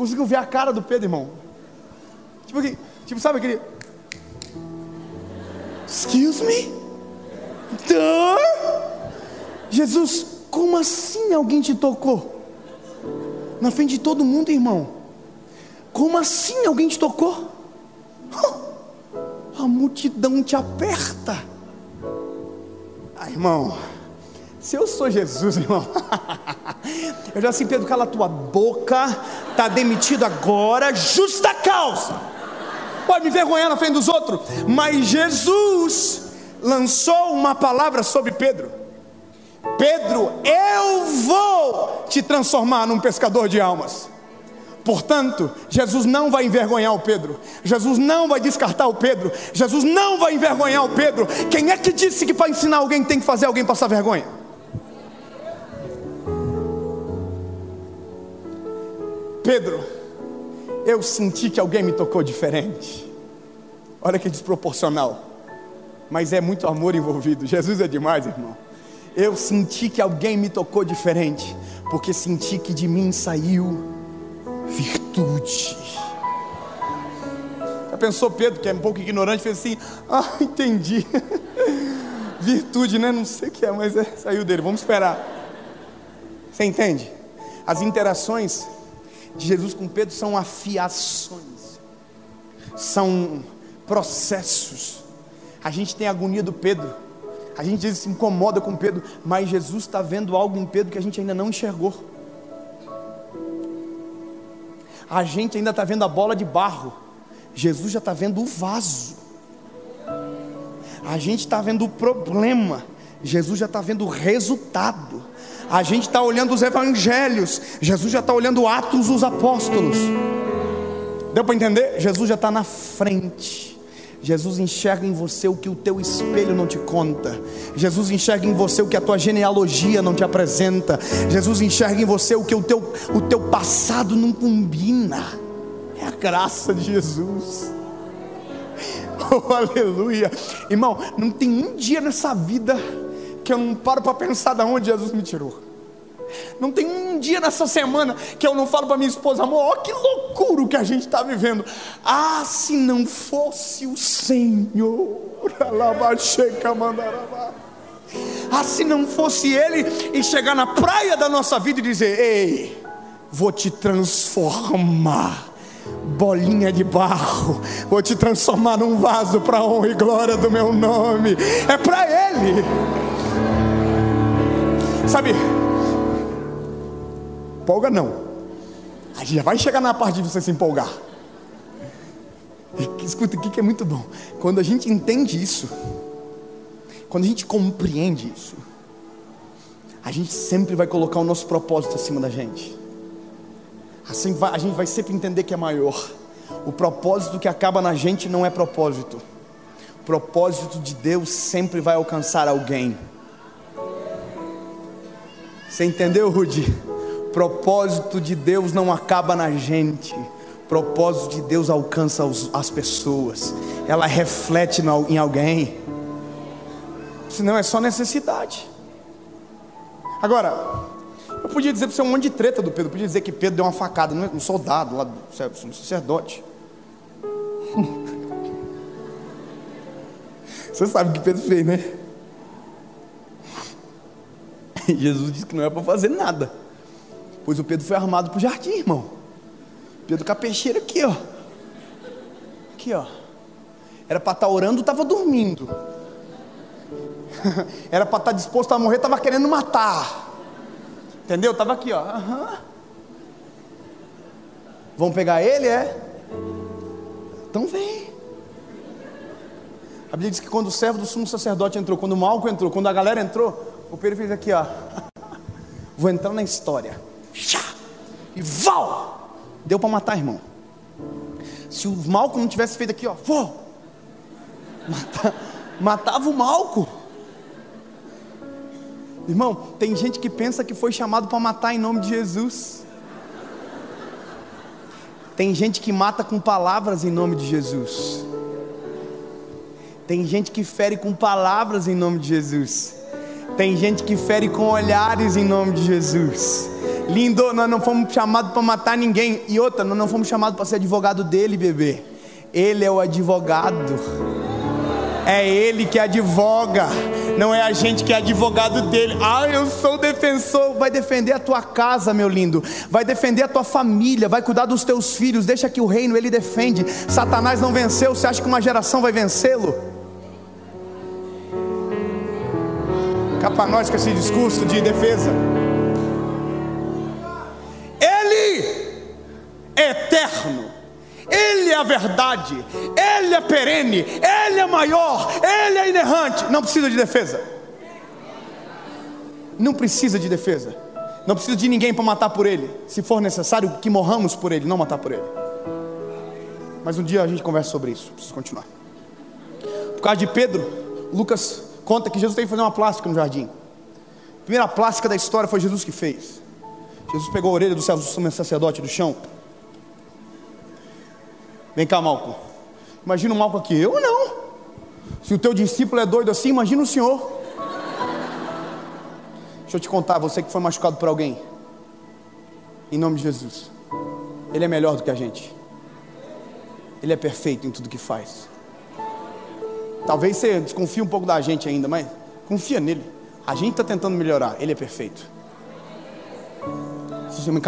Consigo ver a cara do Pedro, irmão. Tipo, aqui, tipo sabe aquele. Excuse me? Duh? Jesus, como assim alguém te tocou? Na frente de todo mundo, irmão. Como assim alguém te tocou? [laughs] A multidão te aperta. Ah, irmão. Se eu sou Jesus, [laughs] irmão, eu já assim, Pedro, cala a tua boca, está demitido agora, justa causa. Pode me vergonhar na frente dos outros, mas Jesus lançou uma palavra sobre Pedro. Pedro, eu vou te transformar num pescador de almas. Portanto, Jesus não vai envergonhar o Pedro, Jesus não vai descartar o Pedro, Jesus não vai envergonhar o Pedro. Quem é que disse que para ensinar alguém tem que fazer alguém passar vergonha? Pedro, eu senti que alguém me tocou diferente. Olha que desproporcional. Mas é muito amor envolvido. Jesus é demais, irmão. Eu senti que alguém me tocou diferente, porque senti que de mim saiu virtude. Já pensou Pedro, que é um pouco ignorante, fez assim: Ah, entendi. [laughs] virtude, né? Não sei o que é, mas é, saiu dele. Vamos esperar. Você entende? As interações de Jesus com Pedro são afiações, são processos. A gente tem a agonia do Pedro, a gente se incomoda com Pedro, mas Jesus está vendo algo em Pedro que a gente ainda não enxergou. A gente ainda está vendo a bola de barro, Jesus já está vendo o vaso. A gente está vendo o problema, Jesus já está vendo o resultado. A gente está olhando os evangelhos, Jesus já está olhando Atos dos Apóstolos. Deu para entender? Jesus já está na frente. Jesus enxerga em você o que o teu espelho não te conta. Jesus enxerga em você o que a tua genealogia não te apresenta. Jesus enxerga em você o que o teu, o teu passado não combina. É a graça de Jesus. [laughs] Oh, aleluia. Irmão, não tem um dia nessa vida que eu não paro para pensar de onde Jesus me tirou. Não tem um dia nessa semana que eu não falo para minha esposa, amor, olha que loucura que a gente está vivendo. Ah, se não fosse o Senhor, ah, se não fosse Ele e chegar na praia da nossa vida e dizer: Ei, vou te transformar bolinha de barro, vou te transformar num vaso para honra e glória do meu nome. É para Ele. Sabe, empolga não. A gente já vai chegar na parte de você se empolgar. Escuta, o que é muito bom? Quando a gente entende isso, quando a gente compreende isso, a gente sempre vai colocar o nosso propósito acima da gente. Assim vai, a gente vai sempre entender que é maior. O propósito que acaba na gente não é propósito. O propósito de Deus sempre vai alcançar alguém. Você entendeu, Rudy? Propósito de Deus não acaba na gente. Propósito de Deus alcança as pessoas. Ela reflete em alguém. Senão é só necessidade. Agora, eu podia dizer para você um monte de treta do Pedro. Eu podia dizer que Pedro deu uma facada no soldado lá do sacerdote. [laughs] Você sabe o que Pedro fez, né? [laughs] Jesus disse que não é para fazer nada. Pois o Pedro foi armado para o jardim, irmão. Pedro com a peixeira aqui, ó. Aqui, ó. Era para estar tá orando, estava dormindo. [laughs] Era para estar tá disposto a morrer, estava querendo matar. Entendeu? Estava aqui, ó. Uhum. Vão pegar ele, é? Então vem. A Bíblia diz que quando o servo do sumo sacerdote entrou, quando o Malco entrou, quando a galera entrou, o Pedro fez aqui, ó. Vou entrar na história. E val! Deu para matar, irmão. Se o Malco não tivesse feito aqui, ó, vou! matava o Malco. Irmão, tem gente que pensa que foi chamado para matar em nome de Jesus. Tem gente que mata com palavras em nome de Jesus. Tem gente que fere com palavras em nome de Jesus. Tem gente que fere com olhares em nome de Jesus. Lindo, nós não fomos chamados para matar ninguém. E outra, nós não fomos chamados para ser advogado dele, bebê. Ele é o advogado. É ele que advoga. Não é a gente que é advogado dele. Ah, eu sou defensor. Vai defender a tua casa, meu lindo. Vai defender a tua família. Vai cuidar dos teus filhos. Deixa que o reino ele defende. Satanás não venceu. Você acha que uma geração vai vencê-lo? Cá para nós com esse discurso de defesa. Ele é eterno, Ele é a verdade, Ele é perene, Ele é maior, Ele é inerrante. Não precisa de defesa. Não precisa de defesa. Não precisa de ninguém para matar por Ele. Se for necessário, que morramos por Ele, não matar por Ele. Mas um dia a gente conversa sobre isso. Preciso continuar. Por causa de Pedro, Lucas conta que Jesus teve que fazer uma plástica no jardim. A primeira plástica da história foi Jesus que fez. Jesus pegou a orelha do sacerdote do chão. Vem cá, Malco. Imagina o Malco aqui. Eu não. Se o teu discípulo é doido assim, imagina o Senhor. Deixa eu te contar, você que foi machucado por alguém. Em nome de Jesus. Ele é melhor do que a gente. Ele é perfeito em tudo que faz. Talvez você desconfie um pouco da gente ainda, mas confia nele. A gente está tentando melhorar, ele é perfeito. Se você me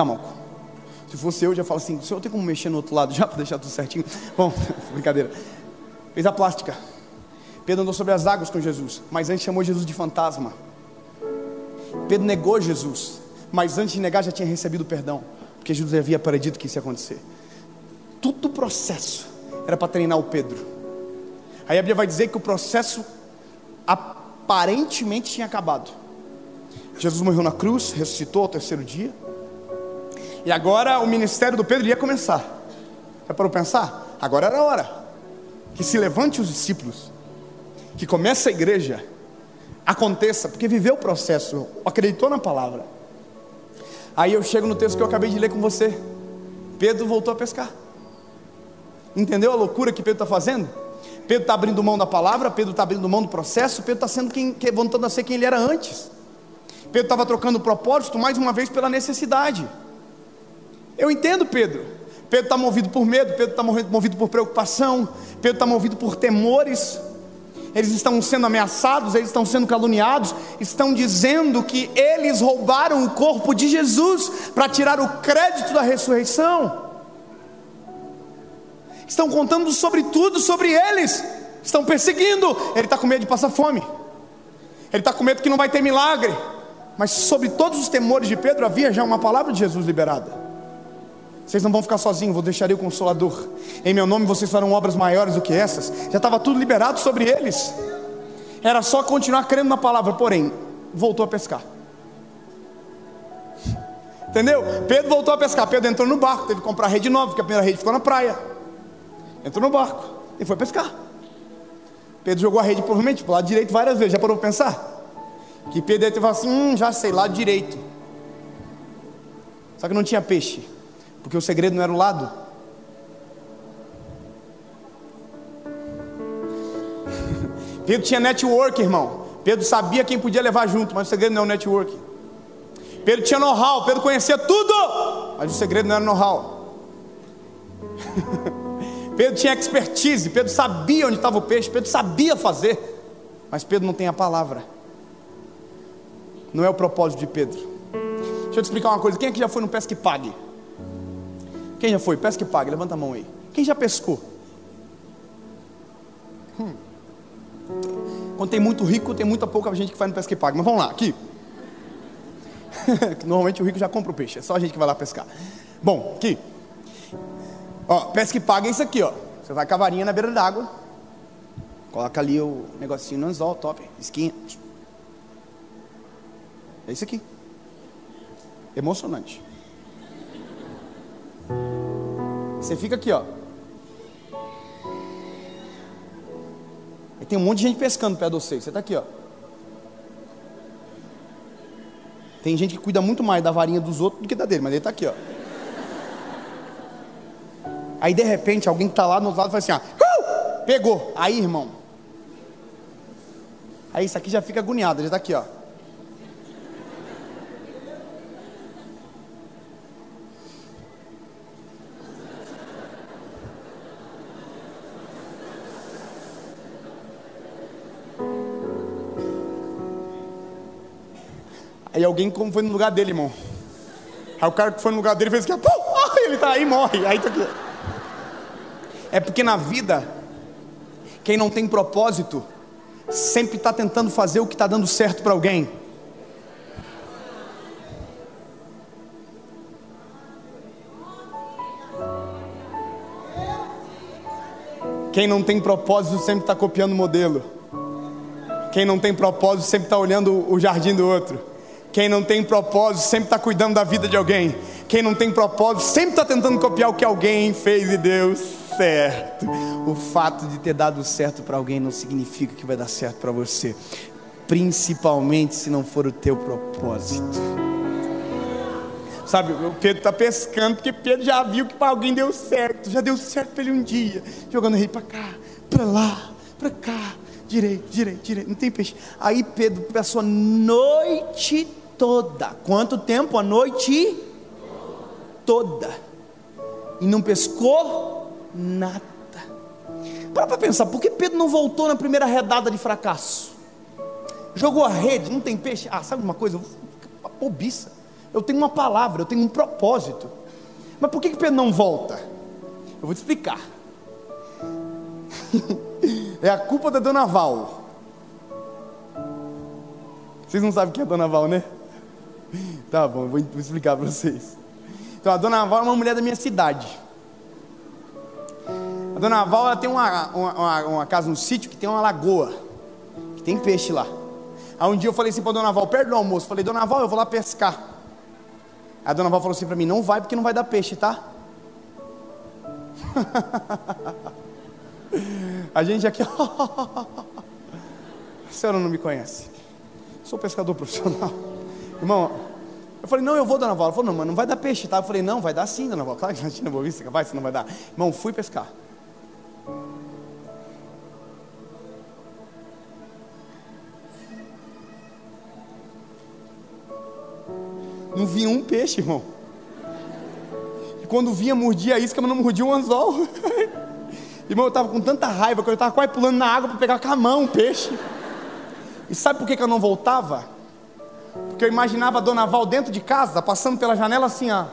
se fosse eu, já falo assim: senhor tem como mexer no outro lado já para deixar tudo certinho? [laughs] Bom, [laughs] brincadeira. Fez a plástica. Pedro andou sobre as águas com Jesus, mas antes chamou Jesus de fantasma. Pedro negou Jesus, mas antes de negar já tinha recebido perdão, porque Jesus havia predito que isso ia acontecer. Tudo o processo era para treinar o Pedro. Aí a Bíblia vai dizer que o processo aparentemente tinha acabado. Jesus morreu na cruz, ressuscitou ao terceiro dia. E agora o ministério do Pedro ia começar. Já parou pensar? Agora era a hora. que se levante os discípulos, que comece a igreja, aconteça, porque viveu o processo, acreditou na palavra. Aí eu chego no texto que eu acabei de ler com você. Pedro voltou a pescar. Entendeu a loucura que Pedro está fazendo? Pedro está abrindo mão da palavra, Pedro está abrindo mão do processo, Pedro está sendo quem, voltando a ser quem ele era antes. Pedro estava trocando o propósito mais uma vez pela necessidade. Eu entendo Pedro. Pedro está movido por medo, Pedro está movido por preocupação, Pedro está movido por temores. Eles estão sendo ameaçados, eles estão sendo caluniados, estão dizendo que eles roubaram o corpo de Jesus para tirar o crédito da ressurreição estão contando sobre tudo sobre eles, estão perseguindo. Ele está com medo de passar fome, ele está com medo que não vai ter milagre. Mas sobre todos os temores de Pedro havia já uma palavra de Jesus liberada. Vocês não vão ficar sozinhos, vou deixar o consolador. Em meu nome vocês farão obras maiores do que essas. Já estava tudo liberado sobre eles. Era só continuar crendo na palavra, porém, voltou a pescar. Entendeu? Pedro voltou a pescar. Pedro entrou no barco, teve que comprar rede nova, porque a primeira rede ficou na praia entrou no barco e foi pescar. Pedro jogou a rede provavelmente para o lado direito várias vezes. Já parou para pensar? Que Pedro falado assim: hum, já sei, lado direito. Só que não tinha peixe, porque o segredo não era o lado. [laughs] Pedro tinha network, irmão. Pedro sabia quem podia levar junto, mas o segredo não é o network. Pedro tinha know-how, Pedro conhecia tudo, mas o segredo não era know-how. [laughs] Pedro tinha expertise, Pedro sabia onde estava o peixe, Pedro sabia fazer, mas Pedro não tem a palavra. Não é o propósito de Pedro. Deixa eu te explicar uma coisa: quem aqui já foi no pesca e pague? Quem já foi? Pesca e pague, levanta a mão aí. Quem já pescou? Hum. Quando tem muito rico, tem muita pouca gente que faz no pesca e pague. Mas vamos lá, aqui. [laughs] Normalmente o rico já compra o peixe, é só a gente que vai lá pescar. Bom, aqui. Ó, pesca e paga é isso aqui, ó. Você vai com a varinha na beira d'água, coloca ali o negocinho no anzol, top, esquinha. É isso aqui. Emocionante. Você fica aqui, ó. E tem um monte de gente pescando perto de você. Você está aqui, ó. Tem gente que cuida muito mais da varinha dos outros do que da dele, mas ele está aqui, ó. Aí de repente alguém que está lá no outro lado fala assim: ó, uh! pegou. Aí, irmão. Aí isso aqui já fica agoniado, já está aqui, ó. Aí alguém como foi no lugar dele, irmão. Aí o cara que foi no lugar dele fez assim, pô, [laughs] ele tá aí morre. Aí tá aqui. É porque na vida, quem não tem propósito, sempre está tentando fazer o que está dando certo para alguém. Quem não tem propósito sempre está copiando o modelo. Quem não tem propósito sempre está olhando o jardim do outro. Quem não tem propósito sempre está cuidando da vida de alguém. Quem não tem propósito sempre está tentando copiar o que alguém fez e deu certo. O fato de ter dado certo para alguém não significa que vai dar certo para você, principalmente se não for o teu propósito. Sabe, o Pedro está pescando porque Pedro já viu que para alguém deu certo, já deu certo para ele um dia, jogando rei para cá, para lá, para cá, direito, direito, direito, não tem peixe. Aí Pedro passou a noite toda. Quanto tempo? A noite toda. E não pescou nada. Para para pensar, por que Pedro não voltou na primeira redada de fracasso? Jogou a rede, não tem peixe. Ah, sabe uma coisa? Uma bobiça. Eu tenho uma palavra, eu tenho um propósito. Mas por que, que Pedro não volta? Eu vou te explicar. [laughs] é a culpa da dona Val. Vocês não sabem o que é dona Val, né? Tá bom, vou explicar para vocês. Então, a dona Val é uma mulher da minha cidade. A dona Val ela tem uma, uma, uma, casa no sítio que tem uma lagoa, que tem peixe lá. Aí um dia eu falei assim para dona Val, perto do almoço, falei, dona Val, eu vou lá pescar. A dona Val falou assim para mim, não vai porque não vai dar peixe, tá? [laughs] A gente aqui, [laughs] a senhora não me conhece. Sou pescador profissional. Irmão, eu falei, não, eu vou, dona Val. Ela falou, não, mas não vai dar peixe, tá? Eu falei, não, vai dar sim, dona Val. Claro que não vou ver, vai, se não vai dar. Irmão, fui pescar. Não vinha um peixe, irmão. E quando vinha, mordia a isca, mas não mordia um anzol. [laughs] irmão, eu estava com tanta raiva que eu estava quase pulando na água para pegar com a mão um peixe. E sabe por que, que eu não voltava? Porque eu imaginava a dona Val dentro de casa, passando pela janela assim, ó.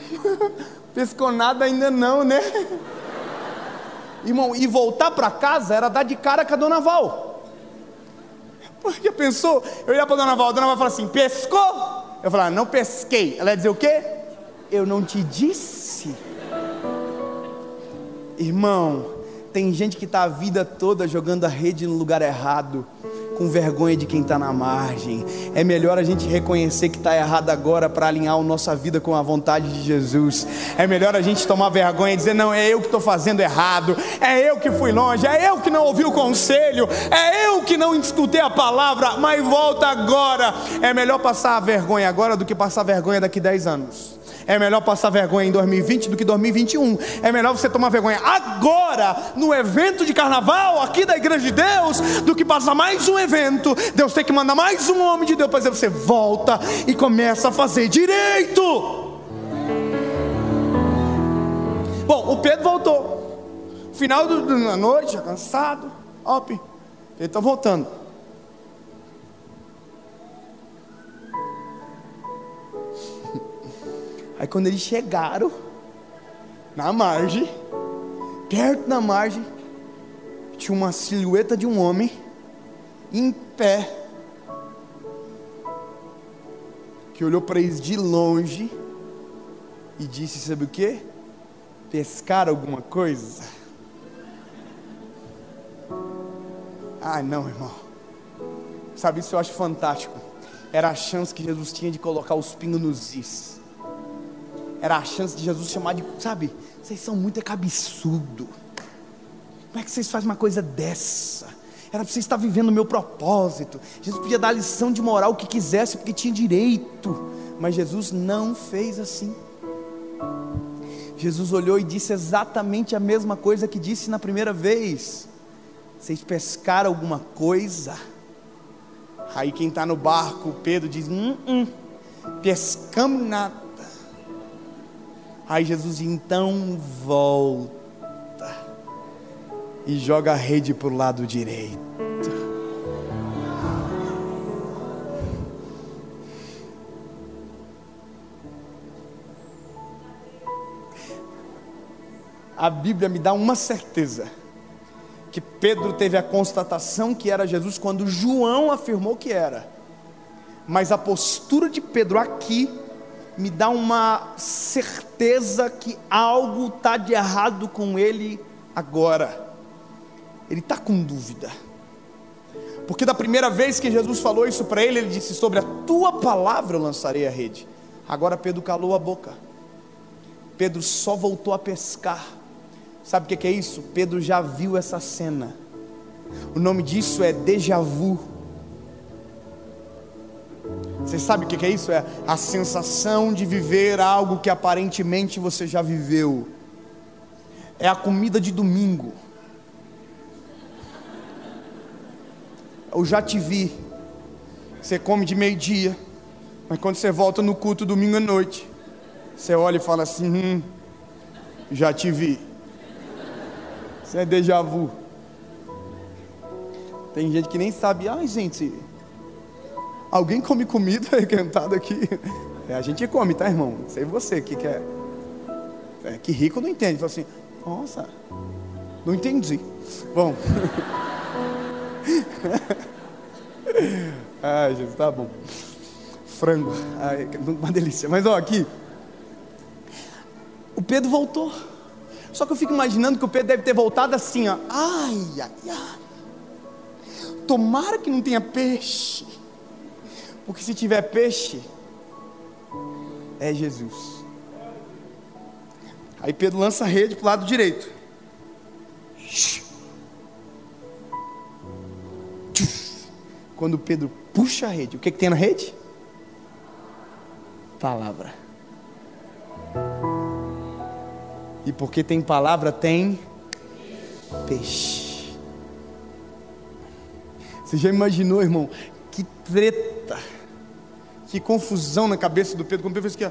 [laughs] Pescou nada ainda não, né? Irmão, e voltar para casa era dar de cara com a dona Val. Porque pensou, eu ia para a dona Val, a dona Val falou assim: pescou? Eu falava, não pesquei. Ela ia dizer o quê? Eu não te disse. Irmão, tem gente que está a vida toda jogando a rede no lugar errado com vergonha de quem está na margem. É melhor a gente reconhecer que está errado agora para alinhar a nossa vida com a vontade de Jesus. É melhor a gente tomar vergonha e dizer: não, é eu que estou fazendo errado, é eu que fui longe, é eu que não ouvi o conselho, é eu que não escutei a palavra, mas volta agora. É melhor passar a vergonha agora do que passar vergonha daqui 10 anos. É melhor passar vergonha em 2020 do que 2021. É melhor você tomar vergonha agora, no evento de carnaval, aqui da igreja de Deus, do que passar mais um evento. Deus tem que mandar mais um homem de Deus para dizer: você volta e começa a fazer direito. Bom, o Pedro voltou. Final da noite, já cansado. Op, ele está voltando. Aí quando eles chegaram na margem, perto da margem, tinha uma silhueta de um homem em pé, que olhou para eles de longe e disse: Sabe o que? Pescar alguma coisa? Ai, não, irmão. Sabe, isso eu acho fantástico. Era a chance que Jesus tinha de colocar os pingos nos is era a chance de Jesus chamar de, sabe, vocês são muito cabeçudo. Como é que vocês fazem uma coisa dessa? Era para você estar vivendo o meu propósito. Jesus podia dar lição de moral o que quisesse, porque tinha direito. Mas Jesus não fez assim. Jesus olhou e disse exatamente a mesma coisa que disse na primeira vez. Vocês pescaram alguma coisa? Aí quem está no barco, Pedro diz: hum, hum, pescamos nada. Aí Jesus então volta e joga a rede para o lado direito. A Bíblia me dá uma certeza que Pedro teve a constatação que era Jesus quando João afirmou que era. Mas a postura de Pedro aqui me dá uma certeza que algo está de errado com ele agora. Ele está com dúvida. Porque da primeira vez que Jesus falou isso para ele, ele disse: Sobre a tua palavra eu lançarei a rede. Agora Pedro calou a boca. Pedro só voltou a pescar. Sabe o que é isso? Pedro já viu essa cena. O nome disso é déjà vu. Você sabe o que é isso? É a sensação de viver algo que aparentemente você já viveu. É a comida de domingo. Eu já te vi. Você come de meio-dia, mas quando você volta no culto domingo à noite, você olha e fala assim: hum, já te vi. Isso é déjà vu. Tem gente que nem sabe, ai gente, Alguém come comida [laughs] requentada aqui? É, a gente come, tá, irmão? Sei você que quer. É, que rico não entende. Fala assim, nossa, não entendi. Bom. [laughs] Ai, Jesus, tá bom. Frango. Ai, uma delícia. Mas ó, aqui. O Pedro voltou. Só que eu fico imaginando que o Pedro deve ter voltado assim, ó. Ai, ai, ai. Tomara que não tenha peixe. Porque se tiver peixe, é Jesus. Aí Pedro lança a rede para o lado direito. Quando Pedro puxa a rede, o que, que tem na rede? Palavra. E porque tem palavra, tem peixe. Você já imaginou, irmão? Que treta, que confusão na cabeça do Pedro. Quando Pedro fez ó.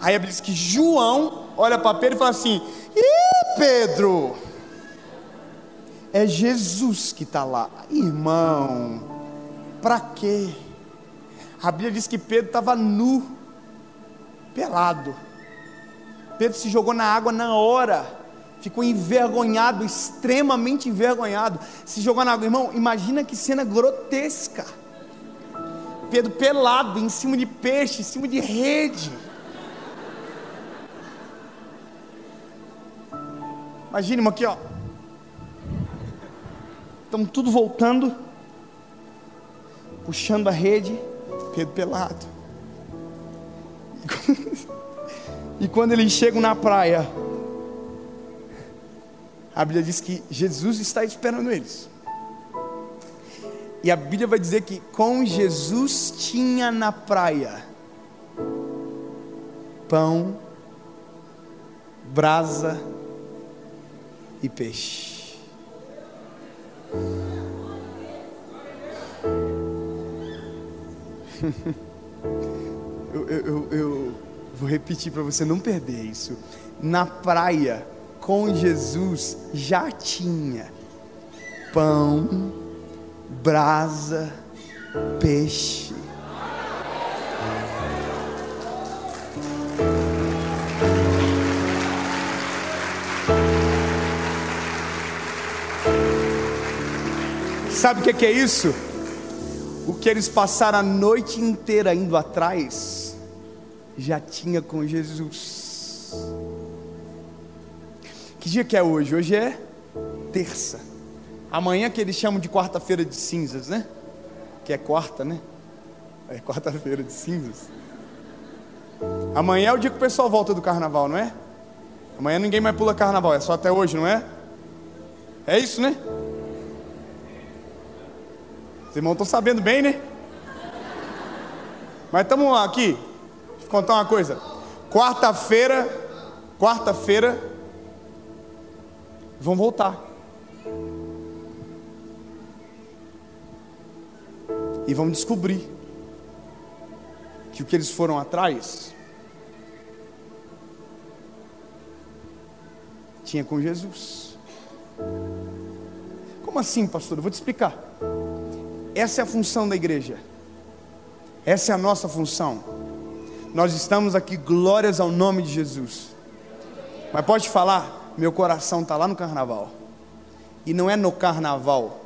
Aí a Bíblia diz que João olha para Pedro e fala assim: Ih, Pedro, é Jesus que está lá. Irmão, para quê? A Bíblia diz que Pedro estava nu, pelado. Pedro se jogou na água na hora, ficou envergonhado, extremamente envergonhado. Se jogou na água, irmão, imagina que cena grotesca. Pedro pelado, em cima de peixe, em cima de rede. Imagina, aqui, ó. Estamos tudo voltando, puxando a rede, Pedro pelado. E quando eles chegam na praia, a Bíblia diz que Jesus está esperando eles. E a Bíblia vai dizer que com Jesus tinha na praia pão, brasa e peixe. [laughs] eu, eu, eu, Vou repetir para você não perder isso. Na praia, com Jesus, já tinha pão, brasa, peixe. Sabe o que é isso? O que eles passaram a noite inteira indo atrás já tinha com Jesus. Que dia que é hoje? Hoje é terça. Amanhã que eles chamam de quarta-feira de cinzas, né? Que é quarta, né? É quarta-feira de cinzas. Amanhã é o dia que o pessoal volta do carnaval, não é? Amanhã ninguém mais pula carnaval, é só até hoje, não é? É isso, né? Os irmãos estão sabendo bem, né? Mas estamos aqui, contar uma coisa. Quarta-feira, quarta-feira, vão voltar. E vão descobrir que o que eles foram atrás tinha com Jesus. Como assim, pastor? Eu vou te explicar. Essa é a função da igreja. Essa é a nossa função. Nós estamos aqui, glórias ao nome de Jesus. Mas pode falar, meu coração está lá no carnaval. E não é no carnaval,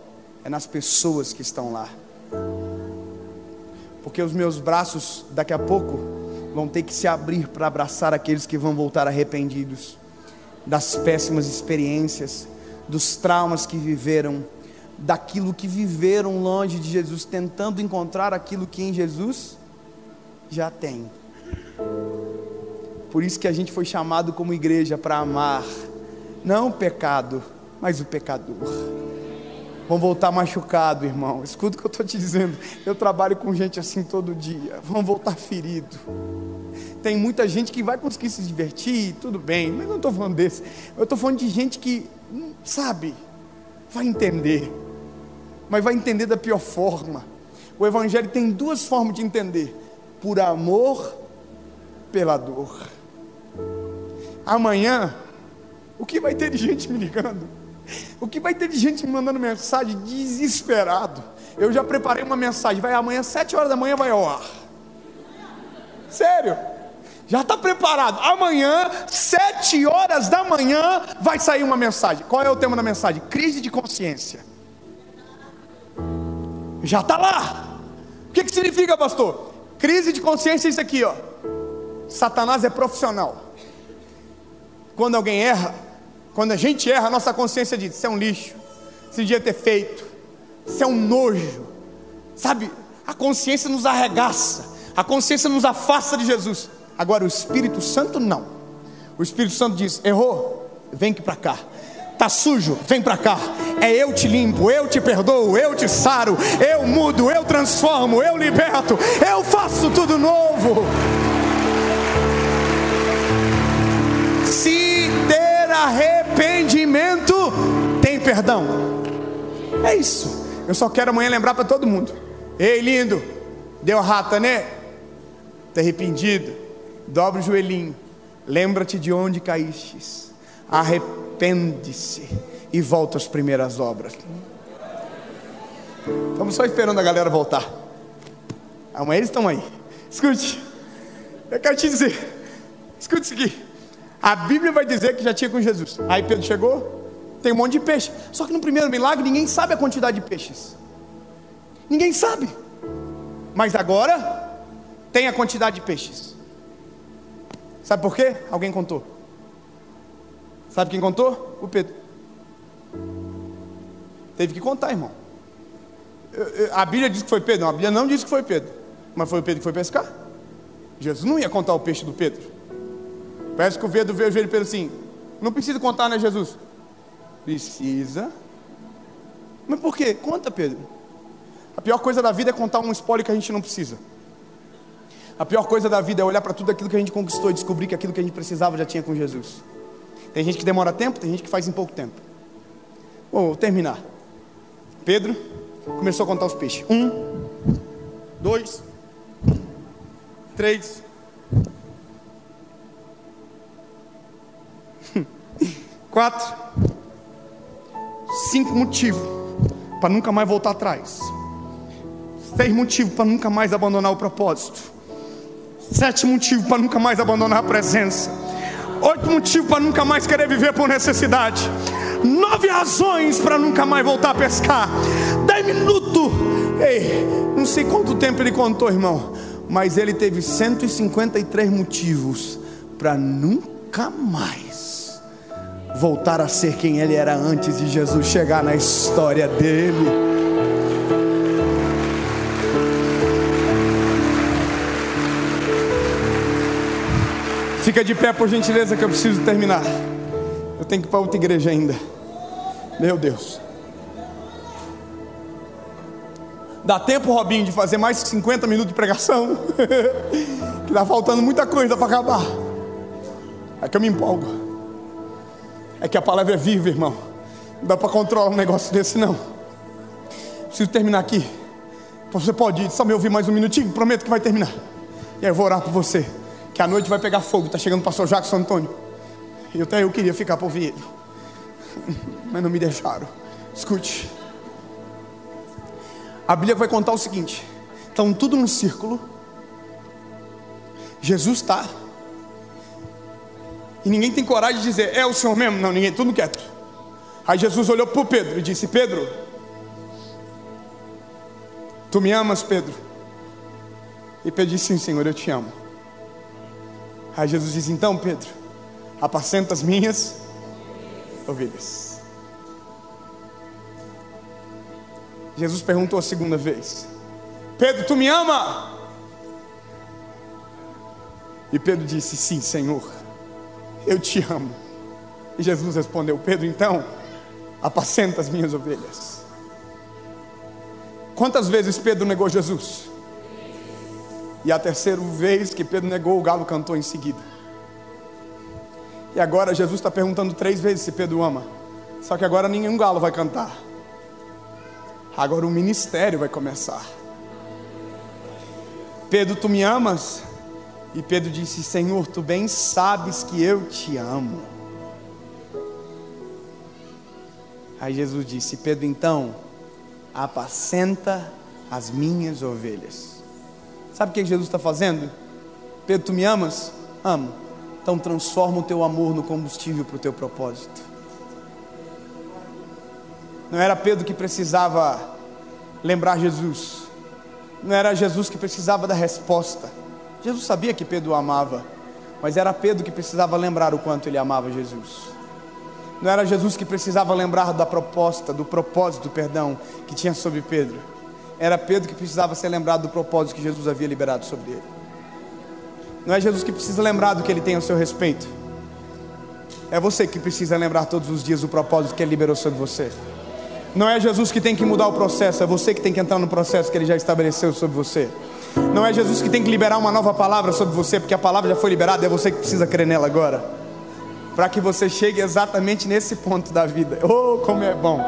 é nas pessoas que estão lá. Porque os meus braços, daqui a pouco, vão ter que se abrir para abraçar aqueles que vão voltar arrependidos das péssimas experiências, dos traumas que viveram, daquilo que viveram longe de Jesus, tentando encontrar aquilo que em Jesus já tem. Por isso que a gente foi chamado como igreja para amar, não o pecado, mas o pecador. Vão voltar machucado, irmão. Escuta o que eu estou te dizendo. Eu trabalho com gente assim todo dia. Vão voltar ferido. Tem muita gente que vai conseguir se divertir, tudo bem, mas não estou falando desse. Eu estou falando de gente que, hum, sabe, vai entender, mas vai entender da pior forma. O Evangelho tem duas formas de entender: por amor pela dor. Amanhã, o que vai ter de gente me ligando? O que vai ter de gente me mandando mensagem desesperado? Eu já preparei uma mensagem, vai amanhã, sete horas da manhã vai ao ar. Sério? Já está preparado. Amanhã, sete horas da manhã, vai sair uma mensagem. Qual é o tema da mensagem? Crise de consciência. Já está lá. O que, que significa, pastor? Crise de consciência é isso aqui, ó. Satanás é profissional. Quando alguém erra, quando a gente erra, a nossa consciência diz: Isso é um lixo, isso devia ter feito, isso é um nojo. Sabe, a consciência nos arregaça, a consciência nos afasta de Jesus. Agora, o Espírito Santo não. O Espírito Santo diz: errou, vem aqui para cá. Tá sujo, vem para cá. É eu te limpo, eu te perdoo, eu te saro, eu mudo, eu transformo, eu liberto, eu faço tudo novo. Arrependimento, tem perdão. É isso. Eu só quero amanhã lembrar para todo mundo. Ei, lindo, deu rata, né? Está arrependido? Dobra o joelhinho. Lembra-te de onde caístes. Arrepende-se e volta às primeiras obras. Estamos só esperando a galera voltar. Amanhã eles estão aí. Escute, eu quero te dizer. Escute isso aqui. A Bíblia vai dizer que já tinha com Jesus. Aí Pedro chegou, tem um monte de peixe. Só que no primeiro milagre ninguém sabe a quantidade de peixes. Ninguém sabe. Mas agora tem a quantidade de peixes. Sabe por quê? Alguém contou. Sabe quem contou? O Pedro. Teve que contar, irmão. A Bíblia diz que foi Pedro. Não, a Bíblia não diz que foi Pedro. Mas foi o Pedro que foi pescar. Jesus não ia contar o peixe do Pedro. Parece que o Pedro veio ele Pedro assim: Não precisa contar, né, Jesus? Precisa. Mas por quê? Conta, Pedro. A pior coisa da vida é contar um spoiler que a gente não precisa. A pior coisa da vida é olhar para tudo aquilo que a gente conquistou e descobrir que aquilo que a gente precisava já tinha com Jesus. Tem gente que demora tempo, tem gente que faz em pouco tempo. Bom, vou terminar. Pedro começou a contar os peixes. Um, dois, três. Quatro, cinco motivos para nunca mais voltar atrás. Seis motivos para nunca mais abandonar o propósito. Sete motivos para nunca mais abandonar a presença. Oito motivos para nunca mais querer viver por necessidade. Nove razões para nunca mais voltar a pescar. Dez minutos. Ei, não sei quanto tempo ele contou, irmão. Mas ele teve 153 motivos para nunca mais voltar a ser quem ele era antes de Jesus chegar na história dele. Fica de pé, por gentileza, que eu preciso terminar. Eu tenho que ir para outra igreja ainda. Meu Deus. Dá tempo, Robinho, de fazer mais 50 minutos de pregação? [laughs] que está faltando muita coisa para acabar. É que eu me empolgo. É que a palavra é viva, irmão. Não dá para controlar um negócio desse, não. Preciso terminar aqui. Você pode ir, só me ouvir mais um minutinho? Prometo que vai terminar. E aí eu vou orar por você que a noite vai pegar fogo. Está chegando o pastor Jackson Antônio. E até eu queria ficar para ouvir ele. [laughs] Mas não me deixaram. Escute. A Bíblia vai contar o seguinte: estão tudo no círculo. Jesus está. E ninguém tem coragem de dizer, é o Senhor mesmo? Não, ninguém, tudo quieto. Aí Jesus olhou para Pedro e disse: Pedro, tu me amas, Pedro? E Pedro disse: Sim, Senhor, eu te amo. Aí Jesus diz: Então, Pedro, apacenta as minhas ovelhas. Jesus perguntou a segunda vez: Pedro, tu me ama? E Pedro disse: Sim, Senhor, eu te amo. E Jesus respondeu: Pedro, então, apacenta as minhas ovelhas. Quantas vezes Pedro negou Jesus? E a terceira vez que Pedro negou, o galo cantou em seguida. E agora Jesus está perguntando três vezes se Pedro ama. Só que agora nenhum galo vai cantar. Agora o ministério vai começar. Pedro, tu me amas? E Pedro disse: Senhor, tu bem sabes que eu te amo. Aí Jesus disse: Pedro, então, apacenta as minhas ovelhas. Sabe o que Jesus está fazendo? Pedro, tu me amas? Amo. Então transforma o teu amor no combustível para o teu propósito. Não era Pedro que precisava lembrar Jesus. Não era Jesus que precisava da resposta. Jesus sabia que Pedro o amava. Mas era Pedro que precisava lembrar o quanto ele amava Jesus. Não era Jesus que precisava lembrar da proposta, do propósito, perdão, que tinha sobre Pedro era Pedro que precisava ser lembrado do propósito que Jesus havia liberado sobre ele. Não é Jesus que precisa lembrar do que ele tem a seu respeito. É você que precisa lembrar todos os dias o propósito que ele liberou sobre você. Não é Jesus que tem que mudar o processo, é você que tem que entrar no processo que ele já estabeleceu sobre você. Não é Jesus que tem que liberar uma nova palavra sobre você, porque a palavra já foi liberada, é você que precisa crer nela agora. Para que você chegue exatamente nesse ponto da vida. Oh, como é bom!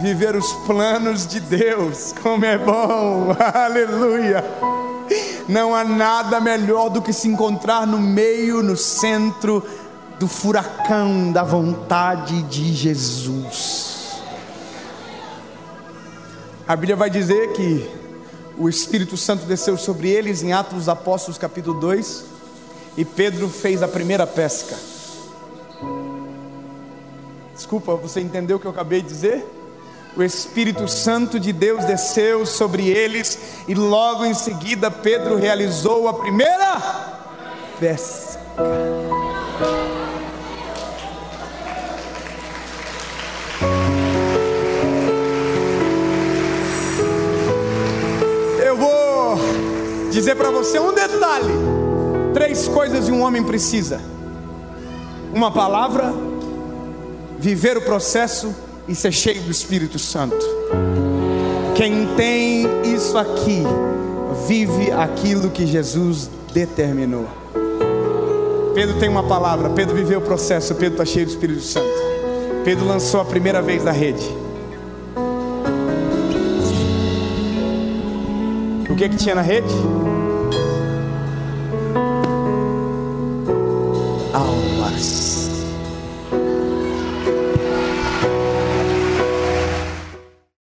Viver os planos de Deus, como é bom! [laughs] Aleluia! Não há nada melhor do que se encontrar no meio, no centro do furacão da vontade de Jesus. A Bíblia vai dizer que o Espírito Santo desceu sobre eles em Atos dos Apóstolos, capítulo 2, e Pedro fez a primeira pesca. Desculpa, você entendeu o que eu acabei de dizer? O Espírito Santo de Deus desceu sobre eles, e logo em seguida Pedro realizou a primeira pesca. Dizer para você um detalhe: três coisas um homem precisa: uma palavra, viver o processo e ser cheio do Espírito Santo. Quem tem isso aqui, vive aquilo que Jesus determinou. Pedro tem uma palavra, Pedro viveu o processo, Pedro está cheio do Espírito Santo. Pedro lançou a primeira vez da rede. O que, que tinha na rede?